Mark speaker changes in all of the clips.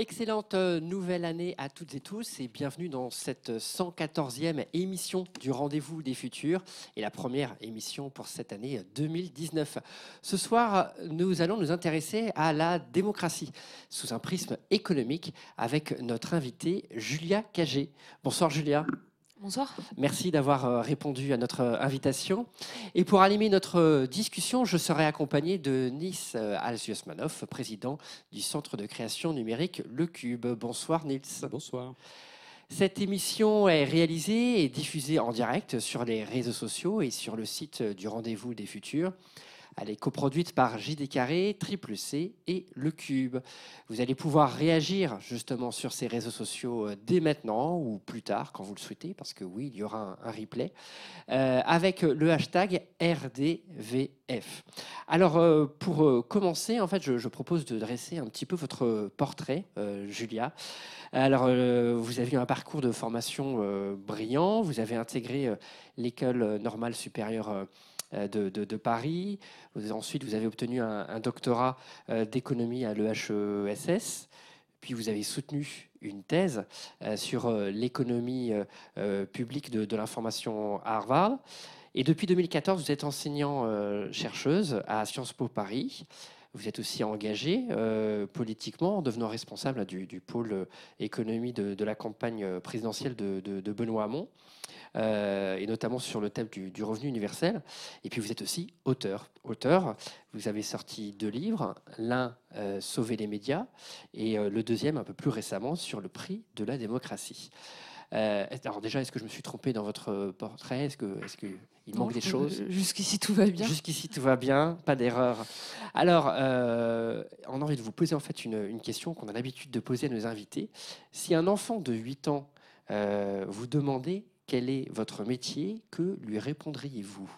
Speaker 1: Excellente euh, nouvelle année à toutes et tous et bienvenue dans cette 114e émission du Rendez-vous des Futurs et la première émission pour cette année 2019. Ce soir, nous allons nous intéresser à la démocratie sous un prisme économique avec notre invitée Julia Cagé. Bonsoir Julia.
Speaker 2: Bonsoir.
Speaker 1: Merci d'avoir euh, répondu à notre euh, invitation. Et pour animer notre euh, discussion, je serai accompagné de Nice Alziosmanov, président du Centre de création numérique Le Cube. Bonsoir Nils.
Speaker 3: Bonsoir.
Speaker 1: Cette émission est réalisée et diffusée en direct sur les réseaux sociaux et sur le site du Rendez-vous des Futurs. Elle est coproduite par JD Carré, Triple C et Le Cube. Vous allez pouvoir réagir justement sur ces réseaux sociaux euh, dès maintenant ou plus tard quand vous le souhaitez, parce que oui, il y aura un, replay, euh, avec le hashtag RDVF. Alors euh, pour commencer, en fait, je, propose de dresser un petit peu votre portrait, Julia. Alors, vous avez eu un parcours de formation brillant, vous avez intégré l'école normale supérieure euh, de, Paris. ensuite, vous avez obtenu un, doctorat euh, d'économie à l'EHESS. Puis vous avez soutenu une thèse euh, sur l'économie publique de, l'information à Harvard. Et depuis 2014, vous êtes enseignant-chercheuse à Sciences Po Paris. Vous êtes aussi engagée politiquement en devenant responsable du, pôle économie de, la campagne présidentielle de, Benoît Hamon. Euh, et notamment sur le thème du, revenu universel. Et puis vous êtes aussi auteur. Auteur, vous avez sorti deux livres, l'un euh, Sauver les médias et euh, le deuxième un peu plus récemment sur le prix de la démocratie. alors déjà, est-ce que je me suis trompé dans votre portrait? Est-ce qu'il est qu'il manque des choses?
Speaker 2: Jusqu'ici, tout va bien.
Speaker 1: Jusqu'ici, tout va bien, pas d'erreur. Alors, on a envie de vous poser en fait une, une question qu'on a l'habitude de poser à nos invités. Si un enfant de 8 ans vous demandait quel est votre métier Que lui répondriez-vous?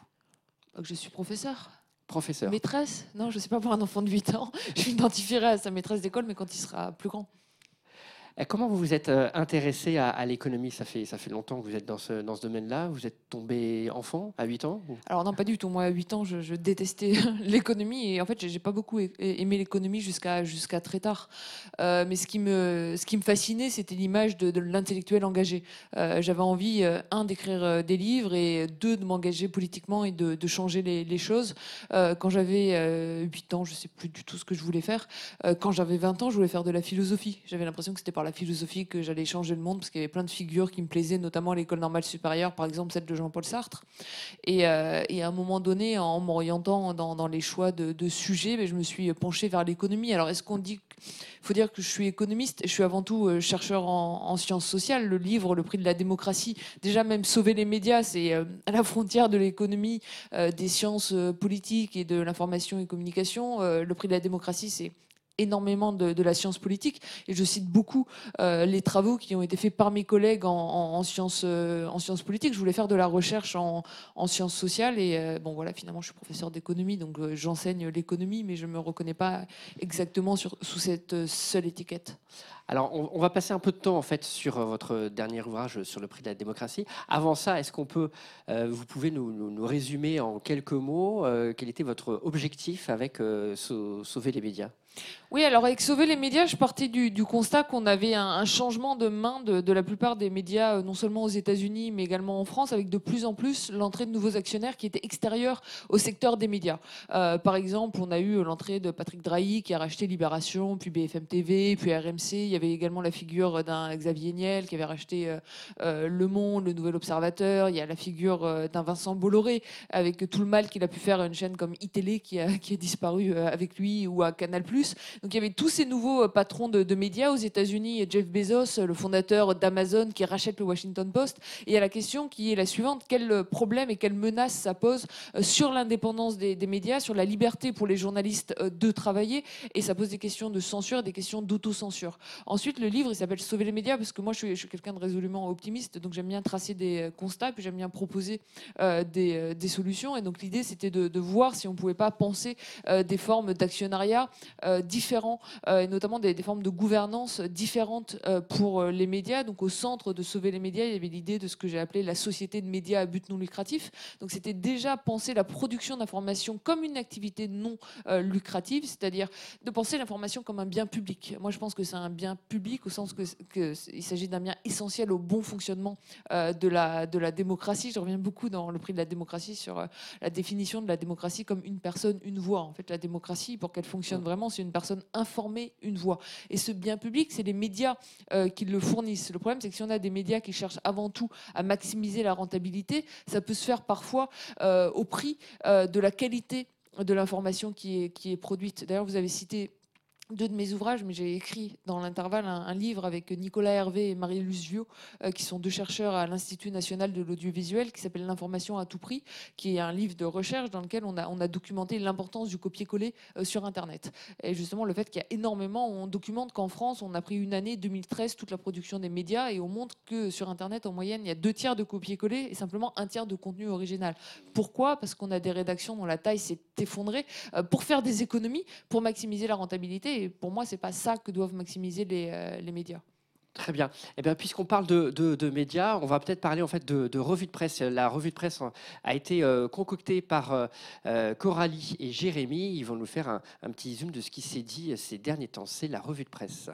Speaker 2: Je suis professeur.
Speaker 1: Professeur.
Speaker 2: Maîtresse? Non, je ne sais pas pour un enfant de 8 ans. Je m'identifierai à sa maîtresse d'école, mais quand il sera plus grand.
Speaker 1: Comment vous vous êtes euh, intéressé à, l'économie? Ça fait, ça fait longtemps que vous êtes dans ce, dans ce domaine-là. Vous êtes tombé enfant à 8 ans
Speaker 2: Alors non, pas du tout. Moi, à 8 ans, je, détestais l'économie. Et en fait, j'ai pas beaucoup aimé l'économie jusqu'à jusqu'à très tard. Euh, mais ce qui me, ce qui me fascinait, c'était l'image de, l'intellectuel engagé. Euh, j'avais envie, un, d'écrire des livres et deux, de m'engager politiquement et de, changer les, choses. quand j'avais 8 ans, je sais plus du tout ce que je voulais faire. quand j'avais 20 ans, je voulais faire de la philosophie. J'avais l'impression que c'était la philosophie que j'allais changer le monde, parce qu'il y avait plein de figures qui me plaisaient, notamment à l'école normale supérieure, par exemple celle de Jean-Paul Sartre. Et, euh, à un moment donné, en m'orientant dans, les choix de, sujets, ben, je me suis penchée vers l'économie. Alors est-ce qu'on dit il faut dire que je suis économiste, je suis avant tout euh, chercheur en, sciences sociales. Le livre, Le prix de la démocratie, déjà même sauver les médias, c'est euh, à la frontière de l'économie, des sciences politiques et de l'information et communication. Le prix de la démocratie, c'est énormément de, la science politique et je cite beaucoup euh, les travaux qui ont été faits par mes collègues en, sciences, euh, en sciences politiques. Je voulais faire de la recherche en, sciences sociales et euh, bon voilà finalement je suis professeur d'économie donc j'enseigne l'économie mais je me reconnais pas exactement sous cette seule étiquette.
Speaker 1: Alors, on, va passer un peu de temps en fait sur votre dernier ouvrage sur le prix de la démocratie. Avant ça, est-ce qu'on peut, vous pouvez nous, résumer en quelques mots quel était votre objectif avec Sauver les médias?
Speaker 2: Oui, alors avec Sauver les médias, je partais du, constat qu'on avait un, changement de main de, la plupart des médias, euh, non seulement aux États-Unis, mais également en France, avec de plus en plus l'entrée de nouveaux actionnaires qui étaient extérieurs au secteur des médias. Euh, par exemple, on a eu l'entrée de Patrick Drahi qui a racheté Libération, puis BFM TV, puis RMC. Également la figure d'un Xavier Niel qui avait racheté euh, Le Monde, Le Nouvel Observateur. Il y a la figure d'un Vincent Bolloré avec tout le mal qu'il a pu faire à une chaîne comme iTélé qui a, qui disparu avec lui ou à Canal+. Donc il y avait tous ces nouveaux euh, patrons de, médias aux États-Unis, Jeff Bezos, le fondateur d'Amazon, qui rachète le Washington Post. Et il y a la question qui est la suivante quel problème et quelle menace ça pose euh, sur l'indépendance des, médias, sur la liberté pour les journalistes euh, de travailler? Et ça pose des questions de censure, des questions d'autocensure. Ensuite, le livre, il s'appelle Sauver les médias, parce que moi, je suis, quelqu'un de résolument optimiste, donc j'aime bien tracer des constats, puis j'aime bien proposer des, solutions. Et donc l'idée, c'était de, voir si on ne pouvait pas penser des formes d'actionnariat différents, euh, et notamment des, formes de gouvernance différentes euh, pour euh, les médias. Donc au centre de Sauver les médias, il y avait l'idée de ce que j'ai appelé la société de médias à but non lucratif. Donc c'était déjà penser la production d'informations comme une activité non lucrative, c'est-à-dire de penser l'information comme un bien public. Moi je pense que c'est un bien bien public au sens que, il s'agit d'un bien essentiel au bon fonctionnement de, la, de la démocratie. Je reviens beaucoup dans le prix de la démocratie sur la définition de la démocratie comme une personne, une voix. En fait, la démocratie, pour qu'elle fonctionne vraiment, c'est une personne informée, une voix. Et ce bien public, c'est les médias qui le fournissent. Le problème, c'est que si on a des médias qui cherchent avant tout à maximiser la rentabilité, ça peut se faire parfois au prix de la qualité de l'information qui est, qui est produite. D'ailleurs, vous avez cité deux de mes ouvrages, mais j'ai écrit dans l'intervalle un, livre avec Nicolas Hervé et Marie-Luce Viau, euh, qui sont deux chercheurs à l'Institut national de l'audiovisuel, qui s'appelle L'information à tout prix, qui est un livre de recherche dans lequel on a, on a documenté l'importance du copier-coller euh, sur Internet. Et justement, le fait qu'il y a énormément, on documente qu'en France, on a pris une année, 2013, toute la production des médias, et on montre que sur Internet, en moyenne, il y a deux tiers de copier-coller et simplement un tiers de contenu original. Pourquoi? Parce qu'on a des rédactions dont la taille s'est effondrée euh, pour faire des économies, pour maximiser la rentabilité pour moi, c'est pas ça que doivent maximiser les, euh, médias.
Speaker 1: Très bien. Eh bien, puisqu'on parle de, médias, on va peut-être parler en fait de, revue de presse. La revue de presse a été euh, concoctée par euh, Coralie et Jérémy. Ils vont nous faire un, un petit zoom de ce qui s'est dit ces derniers temps. C'est la revue de presse.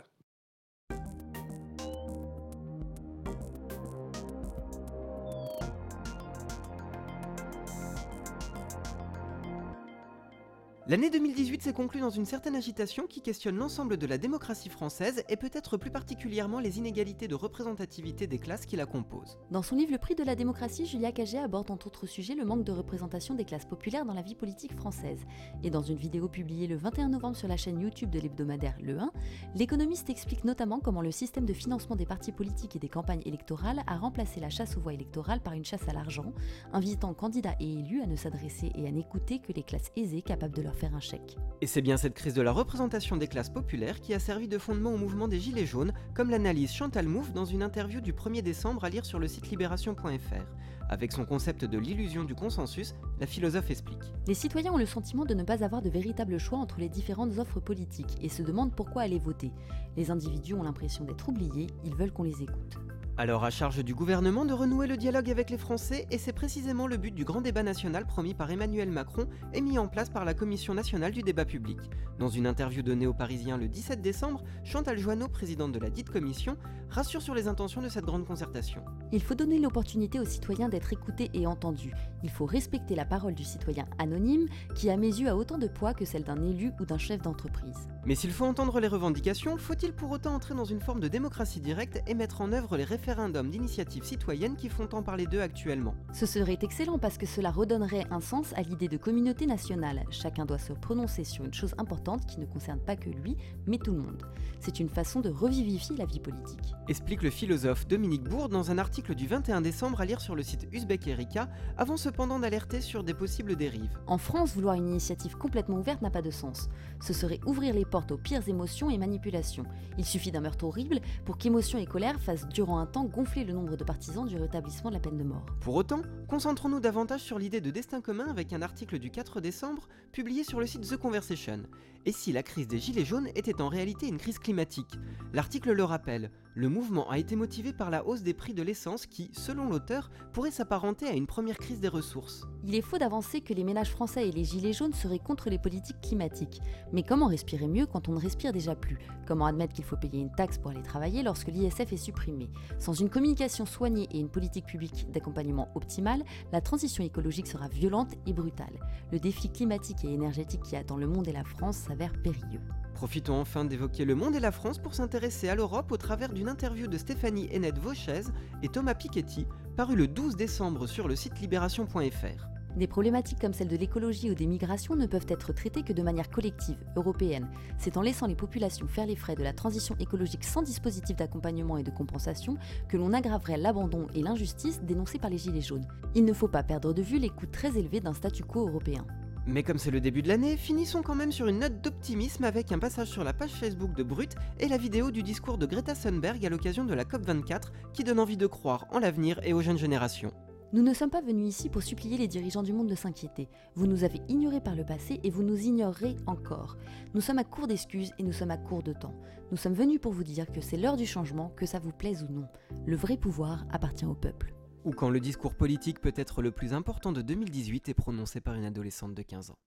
Speaker 3: L'année 2018 s'est conclue dans une certaine agitation qui questionne l'ensemble de la démocratie française et peut-être plus particulièrement les inégalités de représentativité des classes qui la composent.
Speaker 4: Dans son livre Le prix de la démocratie, Julia Cagé aborde entre autres sujets le manque de représentation des classes populaires dans la vie politique française. Et dans une vidéo publiée le 21 novembre sur la chaîne YouTube de l'hebdomadaire Le 1, l'économiste explique notamment comment le système de financement des partis politiques et des campagnes électorales a remplacé la chasse aux voix électorales par une chasse à l'argent, invitant candidats et élus à ne s'adresser et à n'écouter que les classes aisées capables de leur faire un chèque.
Speaker 3: Et c'est bien cette crise de la représentation des classes populaires qui a servi de fondement au mouvement des Gilets jaunes, comme l'analyse Chantal Mouffe dans une interview du 1er décembre à lire sur le site libération.fr. Avec son concept de l'illusion du consensus, la philosophe explique.
Speaker 4: Les citoyens ont le sentiment de ne pas avoir de véritable choix entre les différentes offres politiques et se demandent pourquoi aller voter. Les individus ont l'impression d'être oubliés, ils veulent qu'on les écoute.
Speaker 3: Alors à charge du gouvernement de renouer le dialogue avec les Français, et c'est précisément le but du grand débat national promis par Emmanuel Macron et mis en place par la Commission nationale du débat public. Dans une interview donnée aux Parisiens le 17 décembre, Chantal Joanneau, présidente de la dite commission, rassure sur les intentions de cette grande concertation.
Speaker 4: Il faut donner l'opportunité aux citoyens d'être écoutés et entendus. Il faut respecter la parole du citoyen anonyme, qui à mes yeux a autant de poids que celle d'un élu ou d'un chef d'entreprise.
Speaker 3: Mais s'il faut entendre les revendications, faut-il pour autant entrer dans une forme de démocratie directe et mettre en œuvre les références référendums d'initiative citoyenne qui font tant parler d'eux actuellement.
Speaker 4: Ce serait excellent parce que cela redonnerait un sens à l'idée de communauté nationale. Chacun doit se prononcer sur une chose importante qui ne concerne pas que lui, mais tout le monde. C'est une façon de revivifier la vie politique.
Speaker 3: Explique le philosophe Dominique Bourg dans un article du 21 décembre à lire sur le site Uzbek Erika, avant cependant d'alerter sur des possibles dérives.
Speaker 4: En France, vouloir une initiative complètement ouverte n'a pas de sens. Ce serait ouvrir les portes aux pires émotions et manipulations. Il suffit d'un meurtre horrible pour qu'émotion et colère fassent durant un temps gonfler le nombre de partisans du rétablissement de la peine de mort.
Speaker 3: Pour autant, concentrons-nous davantage sur l'idée de destin commun avec un article du 4 décembre publié sur le site The Conversation. Et si la crise des Gilets jaunes était en réalité une crise climatique? L'article le rappelle, le mouvement a été motivé par la hausse des prix de l'essence qui, selon l'auteur, pourrait s'apparenter à une première crise des ressources.
Speaker 4: Il est faux d'avancer que les ménages français et les Gilets jaunes seraient contre les politiques climatiques. Mais comment respirer mieux quand on ne respire déjà plus? Comment admettre qu'il faut payer une taxe pour aller travailler lorsque l'ISF est supprimé? Sans une communication soignée et une politique publique d'accompagnement optimale, la transition écologique sera violente et brutale. Le défi climatique et énergétique qui attend le monde et la France s'avère périlleux.
Speaker 3: Profitons enfin d'évoquer le monde et la France pour s'intéresser à l'Europe au travers d'une interview de Stéphanie Hennette Vauchez et Thomas Piketty, parue le 12 décembre sur le site libération.fr.
Speaker 4: Des problématiques comme celle de l'écologie ou des migrations ne peuvent être traitées que de manière collective, européenne. C'est en laissant les populations faire les frais de la transition écologique sans dispositif d'accompagnement et de compensation que l'on aggraverait l'abandon et l'injustice dénoncés par les Gilets jaunes. Il ne faut pas perdre de vue les coûts très élevés d'un statu quo européen.
Speaker 3: Mais comme c'est le début de l'année, finissons quand même sur une note d'optimisme avec un passage sur la page Facebook de Brut et la vidéo du discours de Greta Thunberg à l'occasion de la COP24 qui donne envie de croire en l'avenir et aux jeunes générations.
Speaker 4: Nous ne sommes pas venus ici pour supplier les dirigeants du monde de s'inquiéter. Vous nous avez ignorés par le passé et vous nous ignorerez encore. Nous sommes à court d'excuses et nous sommes à court de temps. Nous sommes venus pour vous dire que c'est l'heure du changement, que ça vous plaise ou non. Le vrai pouvoir appartient au peuple
Speaker 3: ou quand le discours politique peut être le plus important de 2018 est prononcé par une adolescente de 15 ans.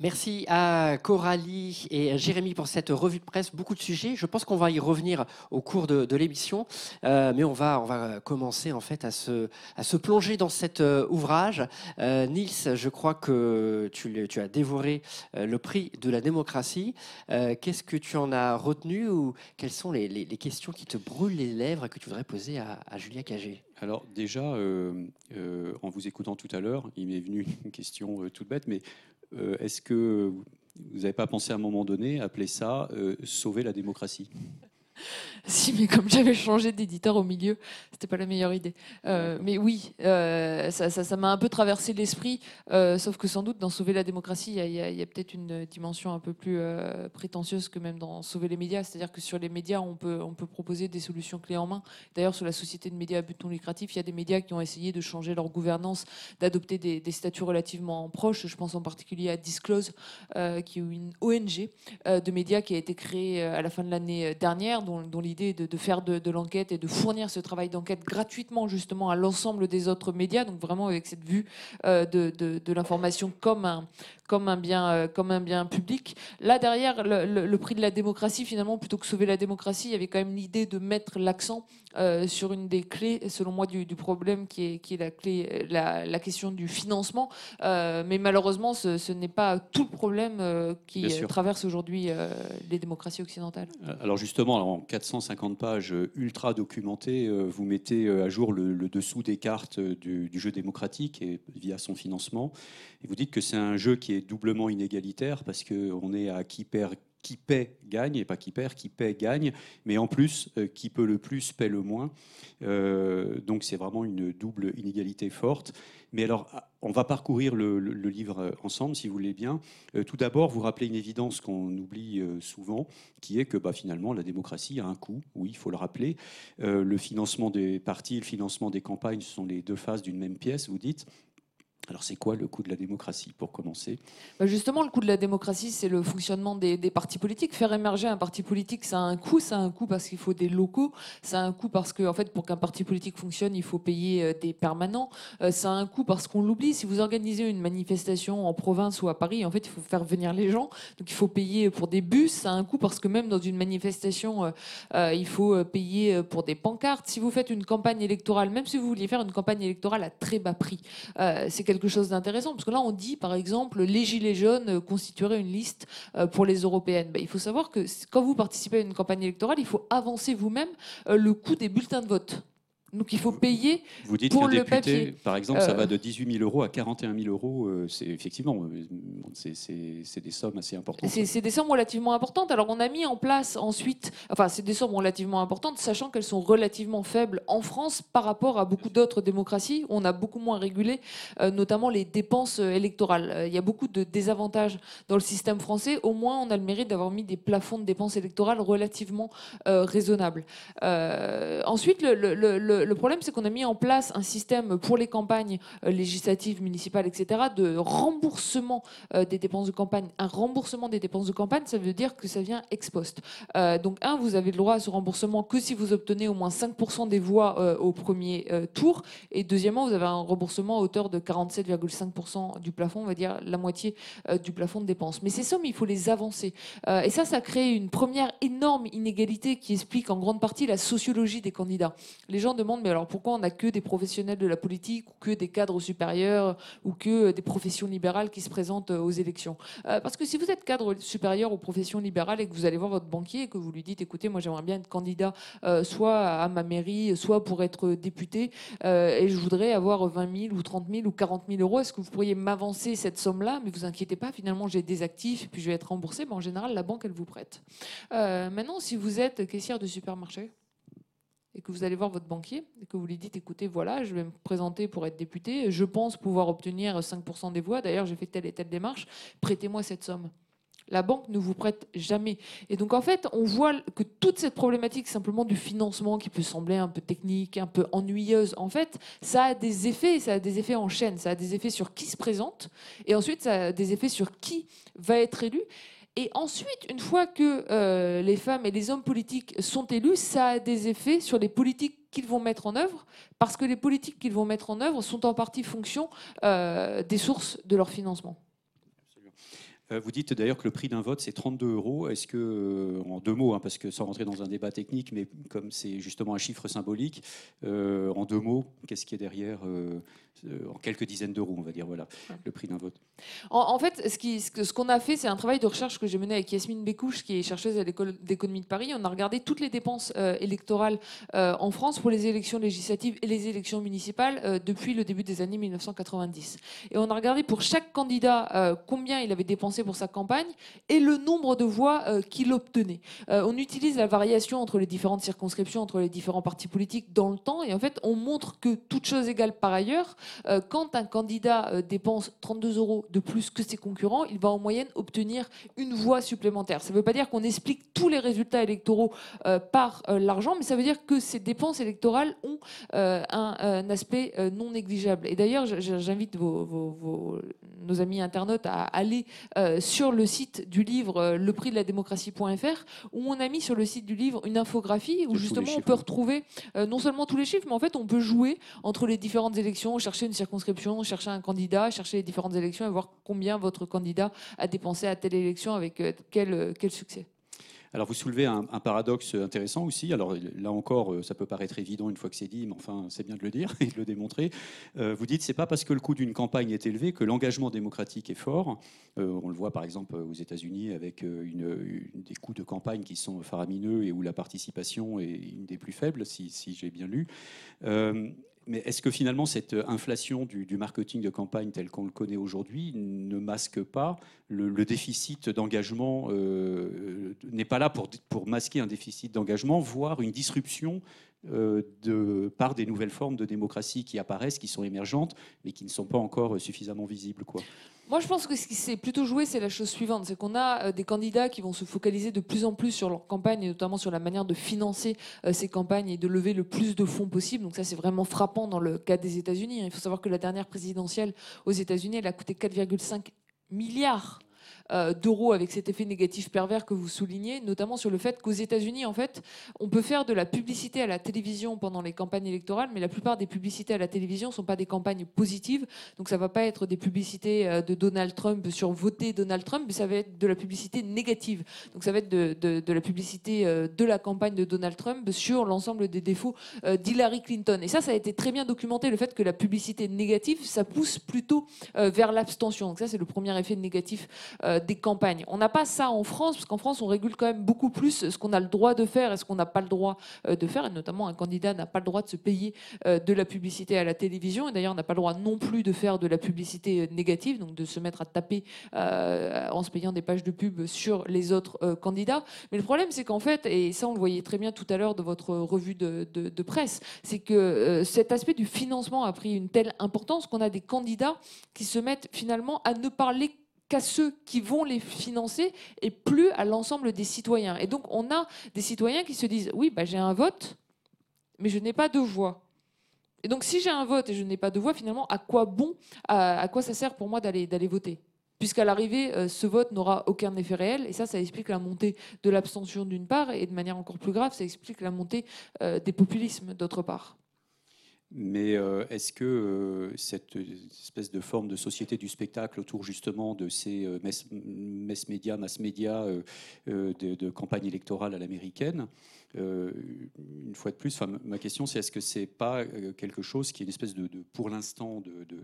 Speaker 1: Merci à Coralie et Jérémy pour cette revue de presse. Beaucoup de sujets. Je pense qu'on va y revenir au cours de, l'émission, euh, mais on va, on va commencer en fait à se, à se plonger dans cet euh, ouvrage. Euh, Nils, je crois que tu, tu as dévoré le prix de la démocratie. Qu'est-ce que tu en as retenu ou quelles sont les, questions qui te brûlent les lèvres et que tu voudrais poser à, à Julia Cagé?
Speaker 5: Alors déjà, en vous écoutant tout à l'heure, il m'est venu une question toute bête, mais euh, est-ce que vous n'avez pas pensé à un moment donné appeler ça euh, sauver la démocratie?
Speaker 2: Si, mais comme j'avais changé d'éditeur au milieu, c'était pas la meilleure idée. Euh, mais oui, euh, ça m'a un peu traversé l'esprit, euh, sauf que sans doute dans Sauver la démocratie, il y a, peut-être une dimension un peu plus prétentieuse que même dans Sauver les médias. C'est-à-dire que sur les médias, on peut, on peut proposer des solutions clés en main. D'ailleurs, sur la société de médias à but non lucratif, il y a des médias qui ont essayé de changer leur gouvernance, d'adopter des, statuts relativement proches. Je pense en particulier à Disclose, qui est une ONG de médias qui a été créée à la fin de l'année dernière, dont, dont l'idée de, faire de, l'enquête et de fournir ce travail d'enquête gratuitement justement à l'ensemble des autres médias, donc vraiment avec cette vue euh, de, de l'information comme un, comme un bien, euh, comme un bien public. Là, derrière, le, prix de la démocratie, finalement, plutôt que sauver la démocratie, il y avait quand même l'idée de mettre l'accent euh, sur une des clés, selon moi, du, problème qui est, qui est la, clé, la, question du financement. Mais malheureusement, ce, n'est pas tout le problème qui traverse aujourd'hui les démocraties occidentales.
Speaker 5: Alors justement, en 450 pages ultra documentées, vous mettez à jour le, dessous des cartes du, du, jeu démocratique et via son financement. Et vous dites que c'est un jeu qui est doublement inégalitaire parce qu'on est à qui perd qui paie gagne, et pas qui perd, qui paie gagne, mais en plus, euh, qui peut le plus paie le moins. Euh, donc c'est vraiment une double inégalité forte. Mais alors, ah, on va parcourir le, livre ensemble, si vous voulez bien. Euh, tout d'abord, vous rappelez une évidence qu'on oublie souvent, qui est que bah, finalement, la démocratie a un coût, oui, il faut le rappeler. le financement des partis, le financement des campagnes, ce sont les deux faces d'une même pièce, vous dites. Alors c'est quoi le coût de la démocratie pour commencer?
Speaker 2: Bah, Justement, le coût de la démocratie, c'est le fonctionnement des, partis politiques. Faire émerger un parti politique, ça a un coût. Ça a un coût parce qu'il faut des locaux. Ça a un coût parce que, en fait, pour qu'un parti politique fonctionne, il faut payer euh, des permanents. Euh, ça a un coût parce qu'on l'oublie. Si vous organisez une manifestation en province ou à Paris, en fait, il faut faire venir les gens. Donc il faut payer pour des bus. Ça a un coût parce que même dans une manifestation, euh, il faut payer pour des pancartes. Si vous faites une campagne électorale, même si vous vouliez faire une campagne électorale à très bas prix, c'est quelque quelque chose d'intéressant. Parce que là, on dit, par exemple, les Gilets jaunes constitueraient une liste euh, pour les européennes. Ben, il faut savoir que quand vous participez à une campagne électorale, il faut avancer vous-même euh, le coût des bulletins de vote. Donc il faut payer
Speaker 5: Vous dites
Speaker 2: pour
Speaker 5: le
Speaker 2: député,
Speaker 5: par exemple, ça euh, va de 18 000 euros à 41 000 euros. Euh, c'est effectivement, euh, c'est des sommes assez importantes.
Speaker 2: C'est des sommes relativement importantes. Alors on a mis en place ensuite, enfin c'est des sommes relativement importantes, sachant qu'elles sont relativement faibles en France par rapport à beaucoup d'autres démocraties. Où on a beaucoup moins régulé, notamment les dépenses électorales. Il y a beaucoup de désavantages dans le système français. Au moins, on a le mérite d'avoir mis des plafonds de dépenses électorales relativement raisonnables. ensuite, le le, problème, c'est qu'on a mis en place un système pour les campagnes euh, législatives, municipales, etc., de remboursement euh, des dépenses de campagne. Un remboursement des dépenses de campagne, ça veut dire que ça vient ex post. Euh, donc, un, vous avez le droit à ce remboursement que si vous obtenez au moins 5% des voix au premier tour. Et deuxièmement, vous avez un remboursement à hauteur de 47,5% du plafond, on va dire la moitié du plafond de dépenses. Mais ces sommes, il faut les avancer. et ça, ça crée une première énorme inégalité qui explique en grande partie la sociologie des candidats. Les gens demandent mais alors pourquoi on n'a que des professionnels de la politique ou que des cadres supérieurs ou que des professions libérales qui se présentent aux élections? Euh, Parce que si vous êtes cadre supérieur aux professions libérales et que vous allez voir votre banquier et que vous lui dites, écoutez, moi j'aimerais bien être candidat euh, soit à ma mairie, soit pour être député, euh, et je voudrais avoir 20 000 ou 30 000 ou 40 000 euros, est-ce que vous pourriez m'avancer cette somme-là? Mais vous inquiétez pas, finalement j'ai des actifs et puis je vais être remboursé. Mais en général, la banque, elle vous prête. maintenant, si vous êtes caissière de supermarché, et que vous allez voir votre banquier et que vous lui dites écoutez, voilà, je vais me présenter pour être député, je pense pouvoir obtenir 5% des voix, d'ailleurs j'ai fait telle et telle démarche, prêtez-moi cette somme. La banque ne vous prête jamais. Et donc en fait, on voit que toute cette problématique simplement du financement qui peut sembler un peu technique, un peu ennuyeuse, en fait, ça a des effets, ça a des effets en chaîne, ça a des effets sur qui se présente, et ensuite ça a des effets sur qui va être élu. Et ensuite, une fois que euh, les femmes et les hommes politiques sont élus, ça a des effets sur les politiques qu'ils vont mettre en œuvre, parce que les politiques qu'ils vont mettre en œuvre sont en partie fonction euh, des sources de leur financement.
Speaker 5: Euh, vous dites d'ailleurs que le prix d'un vote, c'est 32 euros. Est-ce que, en deux mots, hein, parce que sans rentrer dans un débat technique, mais comme c'est justement un chiffre symbolique, en deux mots, qu'est-ce qui est derrière en quelques dizaines d'euros, on va dire, voilà, le prix d'un vote.
Speaker 2: En, fait, ce qu'on a fait, c'est un travail de recherche que j'ai mené avec Yasmine Bécouche, qui est chercheuse à l'école d'économie de Paris. On a regardé toutes les dépenses électorales en France pour les élections législatives et les élections municipales depuis le début des années 1990. Et on a regardé pour chaque candidat combien il avait dépensé pour sa campagne et le nombre de voix euh, qu'il obtenait. Euh, on utilise la variation entre les différentes circonscriptions, entre les différents partis politiques dans le temps, et en fait, on montre que toute chose égale par ailleurs, euh, quand un candidat dépense 32 euros de plus que ses concurrents, il va en moyenne obtenir une voix supplémentaire. Ça ne veut pas dire qu'on explique tous les résultats électoraux par l'argent, mais ça veut dire que ces dépenses électorales ont un, aspect non négligeable. Et d'ailleurs, j'invite vos, nos amis internautes à aller euh, sur le site du livre euh, le prix de la démocratie.fr où on a mis sur le site du livre une infographie où justement on peut retrouver euh, non seulement tous les chiffres, mais en fait on peut jouer entre les différentes élections, chercher une circonscription, chercher un candidat, chercher les différentes élections et voir combien votre candidat a dépensé à telle élection avec quel, quel succès.
Speaker 5: Alors vous soulevez un, paradoxe intéressant aussi. Alors là encore, euh, ça peut paraître évident une fois que c'est dit, mais enfin c'est bien de le dire et de le démontrer. Euh, vous dites c'est pas parce que le coût d'une campagne est élevé que l'engagement démocratique est fort. Euh, on le voit par exemple aux États-Unis avec des coûts de campagne qui sont faramineux et où la participation est une des plus faibles, si j'ai bien lu. Mais est-ce que finalement cette inflation du, marketing de campagne tel qu'on le connaît aujourd'hui ne masque pas le, déficit d'engagement euh, N'est pas là pour, masquer un déficit d'engagement, voire une disruption euh, de, par des nouvelles formes de démocratie qui apparaissent, qui sont émergentes, mais qui ne sont pas encore suffisamment visibles quoi?
Speaker 2: Moi, je pense que ce qui s'est plutôt joué, c'est la chose suivante. C'est qu'on a euh, des candidats qui vont se focaliser de plus en plus sur leur campagne, et notamment sur la manière de financer euh, ces campagnes et de lever le plus de fonds possible. Donc ça, c'est vraiment frappant dans le cas des États-Unis. Il faut savoir que la dernière présidentielle aux États-Unis, elle a coûté 4,5 milliards euh, d'euros avec cet effet négatif pervers que vous soulignez, notamment sur le fait qu'aux États-Unis, en fait, on peut faire de la publicité à la télévision pendant les campagnes électorales, mais la plupart des publicités à la télévision ne sont pas des campagnes positives. Donc ça ne va pas être des publicités euh, de Donald Trump sur voter Donald Trump, mais ça va être de la publicité négative. Donc ça va être de, la publicité euh, de la campagne de Donald Trump sur l'ensemble des défauts d'Hillary Clinton. Et ça, ça a été très bien documenté, le fait que la publicité négative, ça pousse plutôt vers l'abstention. Donc ça, c'est le premier effet négatif euh, des campagnes. On n'a pas ça en France, parce qu'en France, on régule quand même beaucoup plus ce qu'on a le droit de faire et ce qu'on n'a pas le droit euh, de faire. Et notamment, un candidat n'a pas le droit de se payer euh, de la publicité à la télévision. Et d'ailleurs, n'a pas le droit non plus de faire de la publicité négative, donc de se mettre à taper en se payant des pages de pub sur les autres candidats. Mais le problème, c'est qu'en fait, et ça, on le voyait très bien tout à l'heure de votre revue de, de presse, c'est que cet aspect du financement a pris une telle importance qu'on a des candidats qui se mettent finalement à ne parler qu'à ceux qui vont les financer et plus à l'ensemble des citoyens. Et donc on a des citoyens qui se disent oui, bah, j'ai un vote, mais je n'ai pas de voix. Et donc si j'ai un vote et je n'ai pas de voix, finalement, à quoi bon, à, quoi ça sert pour moi d'aller voter? Puisqu'à l'arrivée, euh, ce vote n'aura aucun effet réel. Et ça, ça explique la montée de l'abstention d'une part, et de manière encore plus grave, ça explique la montée euh, des populismes d'autre part.
Speaker 5: Mais euh, est-ce que euh, cette espèce de forme de société du spectacle autour justement de ces euh, mass médias, mass médias de, de, campagne électorale à l'américaine, une fois de plus, ma question c'est est-ce que c'est pas quelque chose qui est une espèce de, pour l'instant,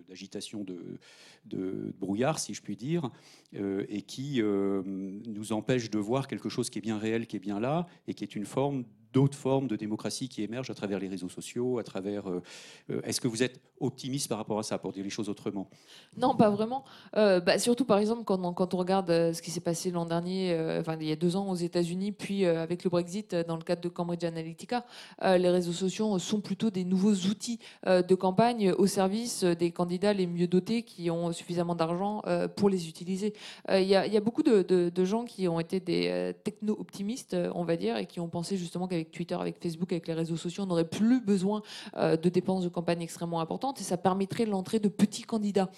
Speaker 5: d'agitation de, de, brouillard, si je puis dire, et qui nous empêche de voir quelque chose qui est bien réel, qui est bien là, et qui est une forme d'autres formes de démocratie qui émergent à travers les réseaux sociaux, à travers. Euh, euh, est-ce que vous êtes optimiste par rapport à ça, pour dire les choses autrement?
Speaker 2: Non, pas vraiment. Euh, bah, surtout, par exemple, quand on, regarde ce qui s'est passé l'an dernier, enfin il y a deux ans aux États-Unis, puis avec le Brexit dans le cadre de Cambridge Analytica, les réseaux sociaux sont plutôt des nouveaux outils de campagne au service des candidats les mieux dotés qui ont suffisamment d'argent pour les utiliser. Il y, a beaucoup de, de, gens qui ont été des techno-optimistes, on va dire, et qui ont pensé justement qu'avec Twitter, avec Facebook, avec les réseaux sociaux, on n'aurait plus besoin de dépenses de campagne extrêmement importantes et ça permettrait l'entrée de petits candidats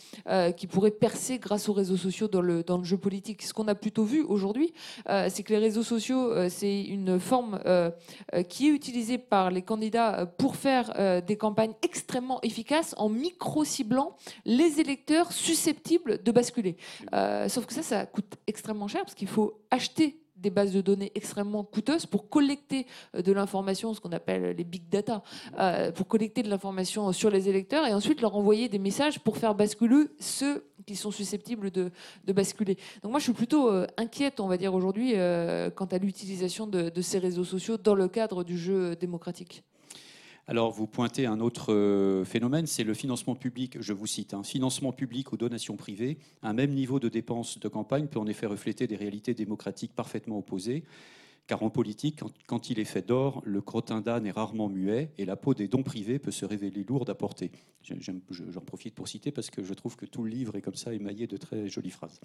Speaker 2: qui pourraient percer grâce aux réseaux sociaux dans le, dans le jeu politique. Ce qu'on a plutôt vu aujourd'hui, c'est que les réseaux sociaux, c'est une forme qui est utilisée par les candidats pour faire des campagnes extrêmement efficaces en micro-ciblant les électeurs susceptibles de basculer. sauf que ça, ça coûte extrêmement cher parce qu'il faut acheter des bases de données extrêmement coûteuses pour collecter euh, de l'information, ce qu'on appelle les big data, euh, pour collecter de l'information sur les électeurs et ensuite leur envoyer des messages pour faire basculer ceux qui sont susceptibles de, basculer. Donc moi, je suis plutôt euh, inquiète, on va dire aujourd'hui, quant à l'utilisation de ces réseaux sociaux dans le cadre du jeu démocratique.
Speaker 5: Alors, vous pointez un autre euh, phénomène, c'est le financement public. Je vous cite, un hein. financement public aux donations privées. Un même niveau de dépenses de campagne peut en effet refléter des réalités démocratiques parfaitement opposées. Car en politique, quand, il est fait d'or, le crottin d'âne est rarement muet et la peau des dons privés peut se révéler lourde à porter. J'en profite pour citer parce que je trouve que tout le livre est comme ça émaillé de très jolies phrases.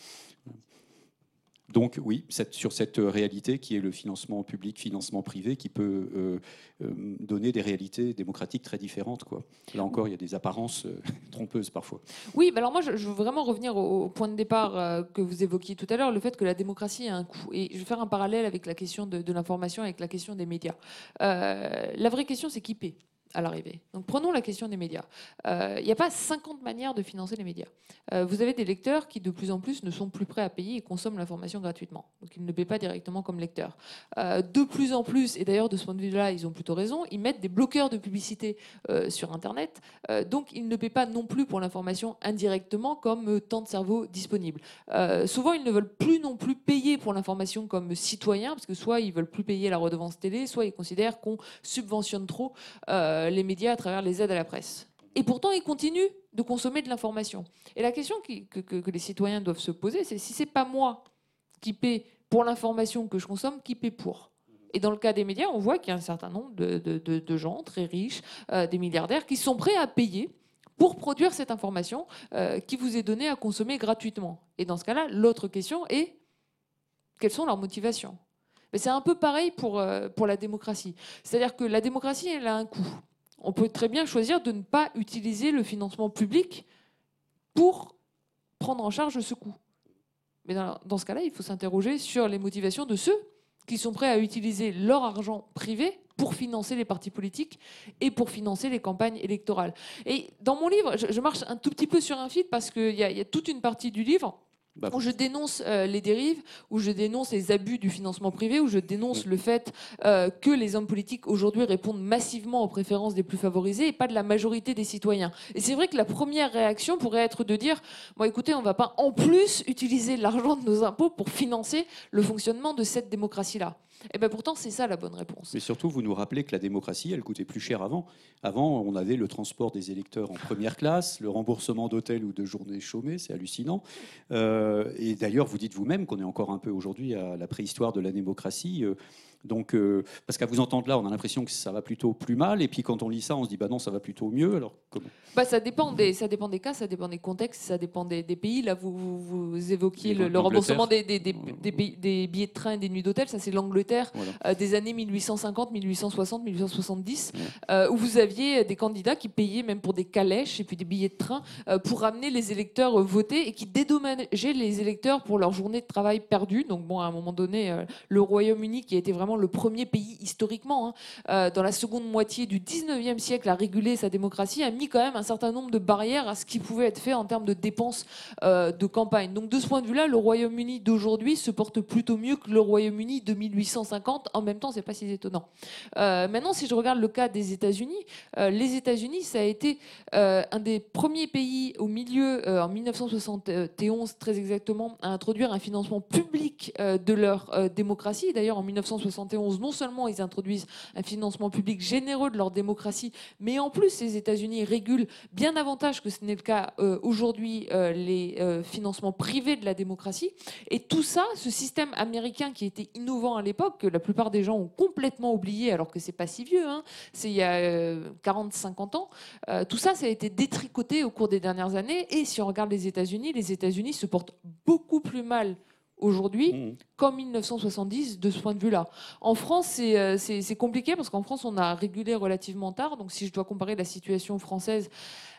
Speaker 5: Donc oui, sur cette réalité qui est le financement public, financement privé, qui peut euh, euh, donner des réalités démocratiques très différentes. Quoi. Là encore, il y a des apparences euh, trompeuses parfois.
Speaker 2: Oui, alors moi, je, veux vraiment revenir au, point de départ que vous évoquiez tout à l'heure, le fait que la démocratie a un coût. Et je vais faire un parallèle avec la question de, de l'information, avec la question des médias. la vraie question, c'est qui paie? À l'arrivée. Donc prenons la question des médias. Euh, il n'y a pas 50 manières de financer les médias. Euh, vous avez des lecteurs qui de plus en plus ne sont plus prêts à payer et consomment l'information gratuitement. Donc ils ne paient pas directement comme lecteurs. Euh, de plus en plus, et d'ailleurs de ce point de vue-là, ils ont plutôt raison, ils mettent des bloqueurs de publicité sur Internet. donc ils ne paient pas non plus pour l'information indirectement comme temps de cerveau disponible. souvent, ils ne veulent plus non plus payer pour l'information comme citoyen, parce que soit ils veulent plus payer la redevance télé, soit ils considèrent qu'on subventionne trop. Les médias à travers les aides à la presse. Et pourtant, ils continuent de consommer de l'information. Et la question que, les citoyens doivent se poser, c'est si c'est pas moi qui paie pour l'information que je consomme, qui paie pour? Et dans le cas des médias, on voit qu'il y a un certain nombre de, gens très riches, euh, des milliardaires, qui sont prêts à payer pour produire cette information euh, qui vous est donnée à consommer gratuitement. Et dans ce cas-là, l'autre question est quelles sont leurs motivations? C'est un peu pareil pour, pour la démocratie. C'est-à-dire que la démocratie, elle a un coût on peut très bien choisir de ne pas utiliser le financement public pour prendre en charge ce coût. Mais dans, ce cas-là, il faut s'interroger sur les motivations de ceux qui sont prêts à utiliser leur argent privé pour financer les partis politiques et pour financer les campagnes électorales. Et dans mon livre, je, marche un tout petit peu sur un fil parce qu'il y, a toute une partie du livre bah, où je dénonce euh, les dérives, où je dénonce les abus du financement privé, où je dénonce le fait euh, que les hommes politiques aujourd'hui répondent massivement aux préférences des plus favorisés et pas de la majorité des citoyens. Et c'est vrai que la première réaction pourrait être de dire bon, écoutez, on ne va pas en plus utiliser l'argent de nos impôts pour financer le fonctionnement de cette démocratie-là. Et eh bien pourtant, c'est ça la bonne réponse.
Speaker 5: Mais surtout, vous nous rappelez que la démocratie, elle coûtait plus cher avant. Avant, on avait le transport des électeurs en première classe, le remboursement d'hôtel ou de journées chômées, c'est hallucinant. Euh, et d'ailleurs, vous dites vous-même qu'on est encore un peu aujourd'hui à la préhistoire de la démocratie. Donc, euh, parce qu'à vous entendre là, on a l'impression que ça va plutôt plus mal, et puis quand on lit ça, on se dit bah non, ça va plutôt mieux. Alors comment
Speaker 2: bah, ça dépend des, ça dépend des cas, ça dépend des contextes, ça dépend des, pays. Là, vous, vous, évoquiez le, remboursement des, des, des, billets de train et des nuits d'hôtel. Ça, c'est l'Angleterre euh, des années 1850, 1860, 1870, où vous aviez des candidats qui payaient même pour des calèches et puis des billets de train euh, pour ramener les électeurs voter et qui dédommageaient les électeurs pour leur journée de travail perdue. Donc bon, à un moment donné, le Royaume-Uni qui a été vraiment le premier pays historiquement, hein, euh, dans la seconde moitié du 19e siècle, à réguler sa démocratie, a mis quand même un certain nombre de barrières à ce qui pouvait être fait en termes de dépenses euh, de campagne. Donc de ce point de vue-là, le Royaume-Uni d'aujourd'hui se porte plutôt mieux que le Royaume-Uni de 1850. En même temps, c'est pas si étonnant. Euh, maintenant, si je regarde le cas des États-Unis, les États-Unis, ça a été un des premiers pays au milieu, en 1971 très exactement, à introduire un financement public de leur démocratie. D'ailleurs, en 1971 non seulement ils introduisent un financement public généreux de leur démocratie, mais en plus les États-Unis régulent bien davantage que ce n'est le cas euh, aujourd'hui euh, les euh, financements privés de la démocratie. Et tout ça, ce système américain qui était innovant à l'époque, que la plupart des gens ont complètement oublié, alors que c'est pas si vieux, hein, c'est il y a 40-50 ans, tout ça, ça a été détricoté au cours des dernières années. Et si on regarde les États-Unis, les États-Unis se portent beaucoup plus mal aujourd'hui
Speaker 5: Mmh.
Speaker 2: comme 1970 de ce point de vue-là. En France, c'est euh, c'est compliqué parce qu'en France, on a régulé relativement tard. Donc, si je dois comparer la situation française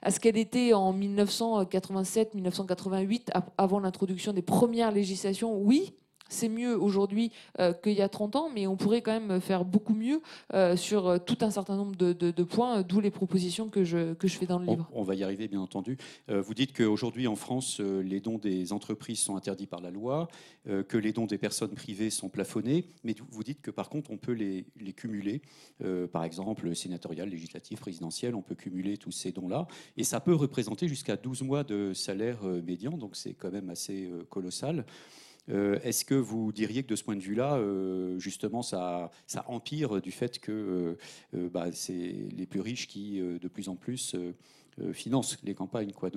Speaker 2: à ce qu'elle était en 1987-1988, avant l'introduction des premières législations, oui. C'est mieux aujourd'hui euh, qu'il y a 30 ans, mais on pourrait quand même faire beaucoup mieux euh, sur euh, tout un certain nombre de, de- de points, d'où les propositions que je, que je fais dans le
Speaker 5: On,
Speaker 2: livre.
Speaker 5: on va y arriver, bien entendu. Vous dites qu'aujourd'hui, en France, les dons des entreprises sont interdits par la loi, que les dons des personnes privées sont plafonnés, mais vous dites que par contre, on peut les, les cumuler. Par exemple, sénatorial, législatif, présidentiel, on peut cumuler tous ces dons-là. Et ça peut représenter jusqu'à 12 mois de salaire médian, donc c'est quand même assez colossal. Euh, Est-ce que vous diriez que de ce point de vue-là, euh, justement, ça, empire du fait que euh, bah, c'est les plus riches qui, de plus en plus, financent les campagnes quoi?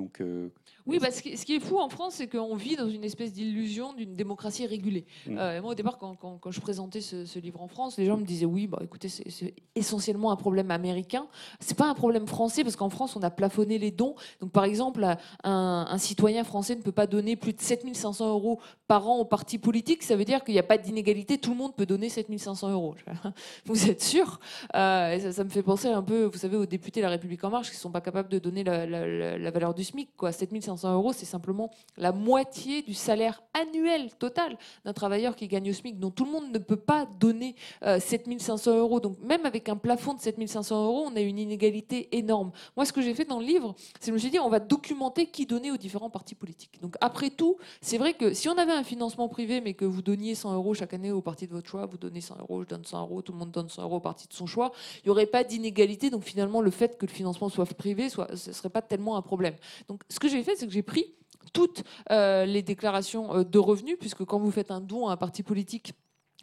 Speaker 2: Oui, bah, ce, qui, ce qui est fou en France, c'est qu'on vit dans une espèce d'illusion d'une démocratie régulée.
Speaker 5: Mm.
Speaker 2: Euh, moi, au départ, quand, quand- quand je présentais ce, ce livre en France, les gens me disaient oui, bah, écoutez, c'est essentiellement un problème américain. C'est pas un problème français parce qu'en France, on a plafonné les dons. Donc, par exemple, un, un citoyen français ne peut pas donner plus de 7500 euros par an aux partis politiques. Ça veut dire qu'il n'y a pas d'inégalité. Tout le monde peut donner 7500 euros. Vous êtes sûr? Euh, ça, ça me fait penser un peu, vous savez, aux députés de La République En Marche qui ne sont pas capables de donner la, la- la- la valeur du SMIC. Quoi. 7500 euros, c'est simplement la moitié du salaire annuel total d'un travailleur qui gagne au SMIC, dont tout le monde ne peut pas donner euh, 7500 euros. Donc même avec un plafond de 7500 euros, on a une inégalité énorme. Moi, ce que j'ai fait dans le livre, c'est que je me suis dit, on va documenter qui donnait aux différents partis politiques. Donc après tout, c'est vrai que si on avait un financement privé, mais que vous donniez 100 euros chaque année au parti de votre choix, vous donnez 100 euros, je donne 100 euros, tout le monde donne 100 euros au parti de son choix, il n'y aurait pas d'inégalité. Donc finalement, le fait que le financement soit privé, ce ne serait pas tellement un problème. Donc ce que j'ai fait, c'est que j'ai pris toutes euh, les déclarations euh, de revenus, puisque quand vous faites un don à un parti politique,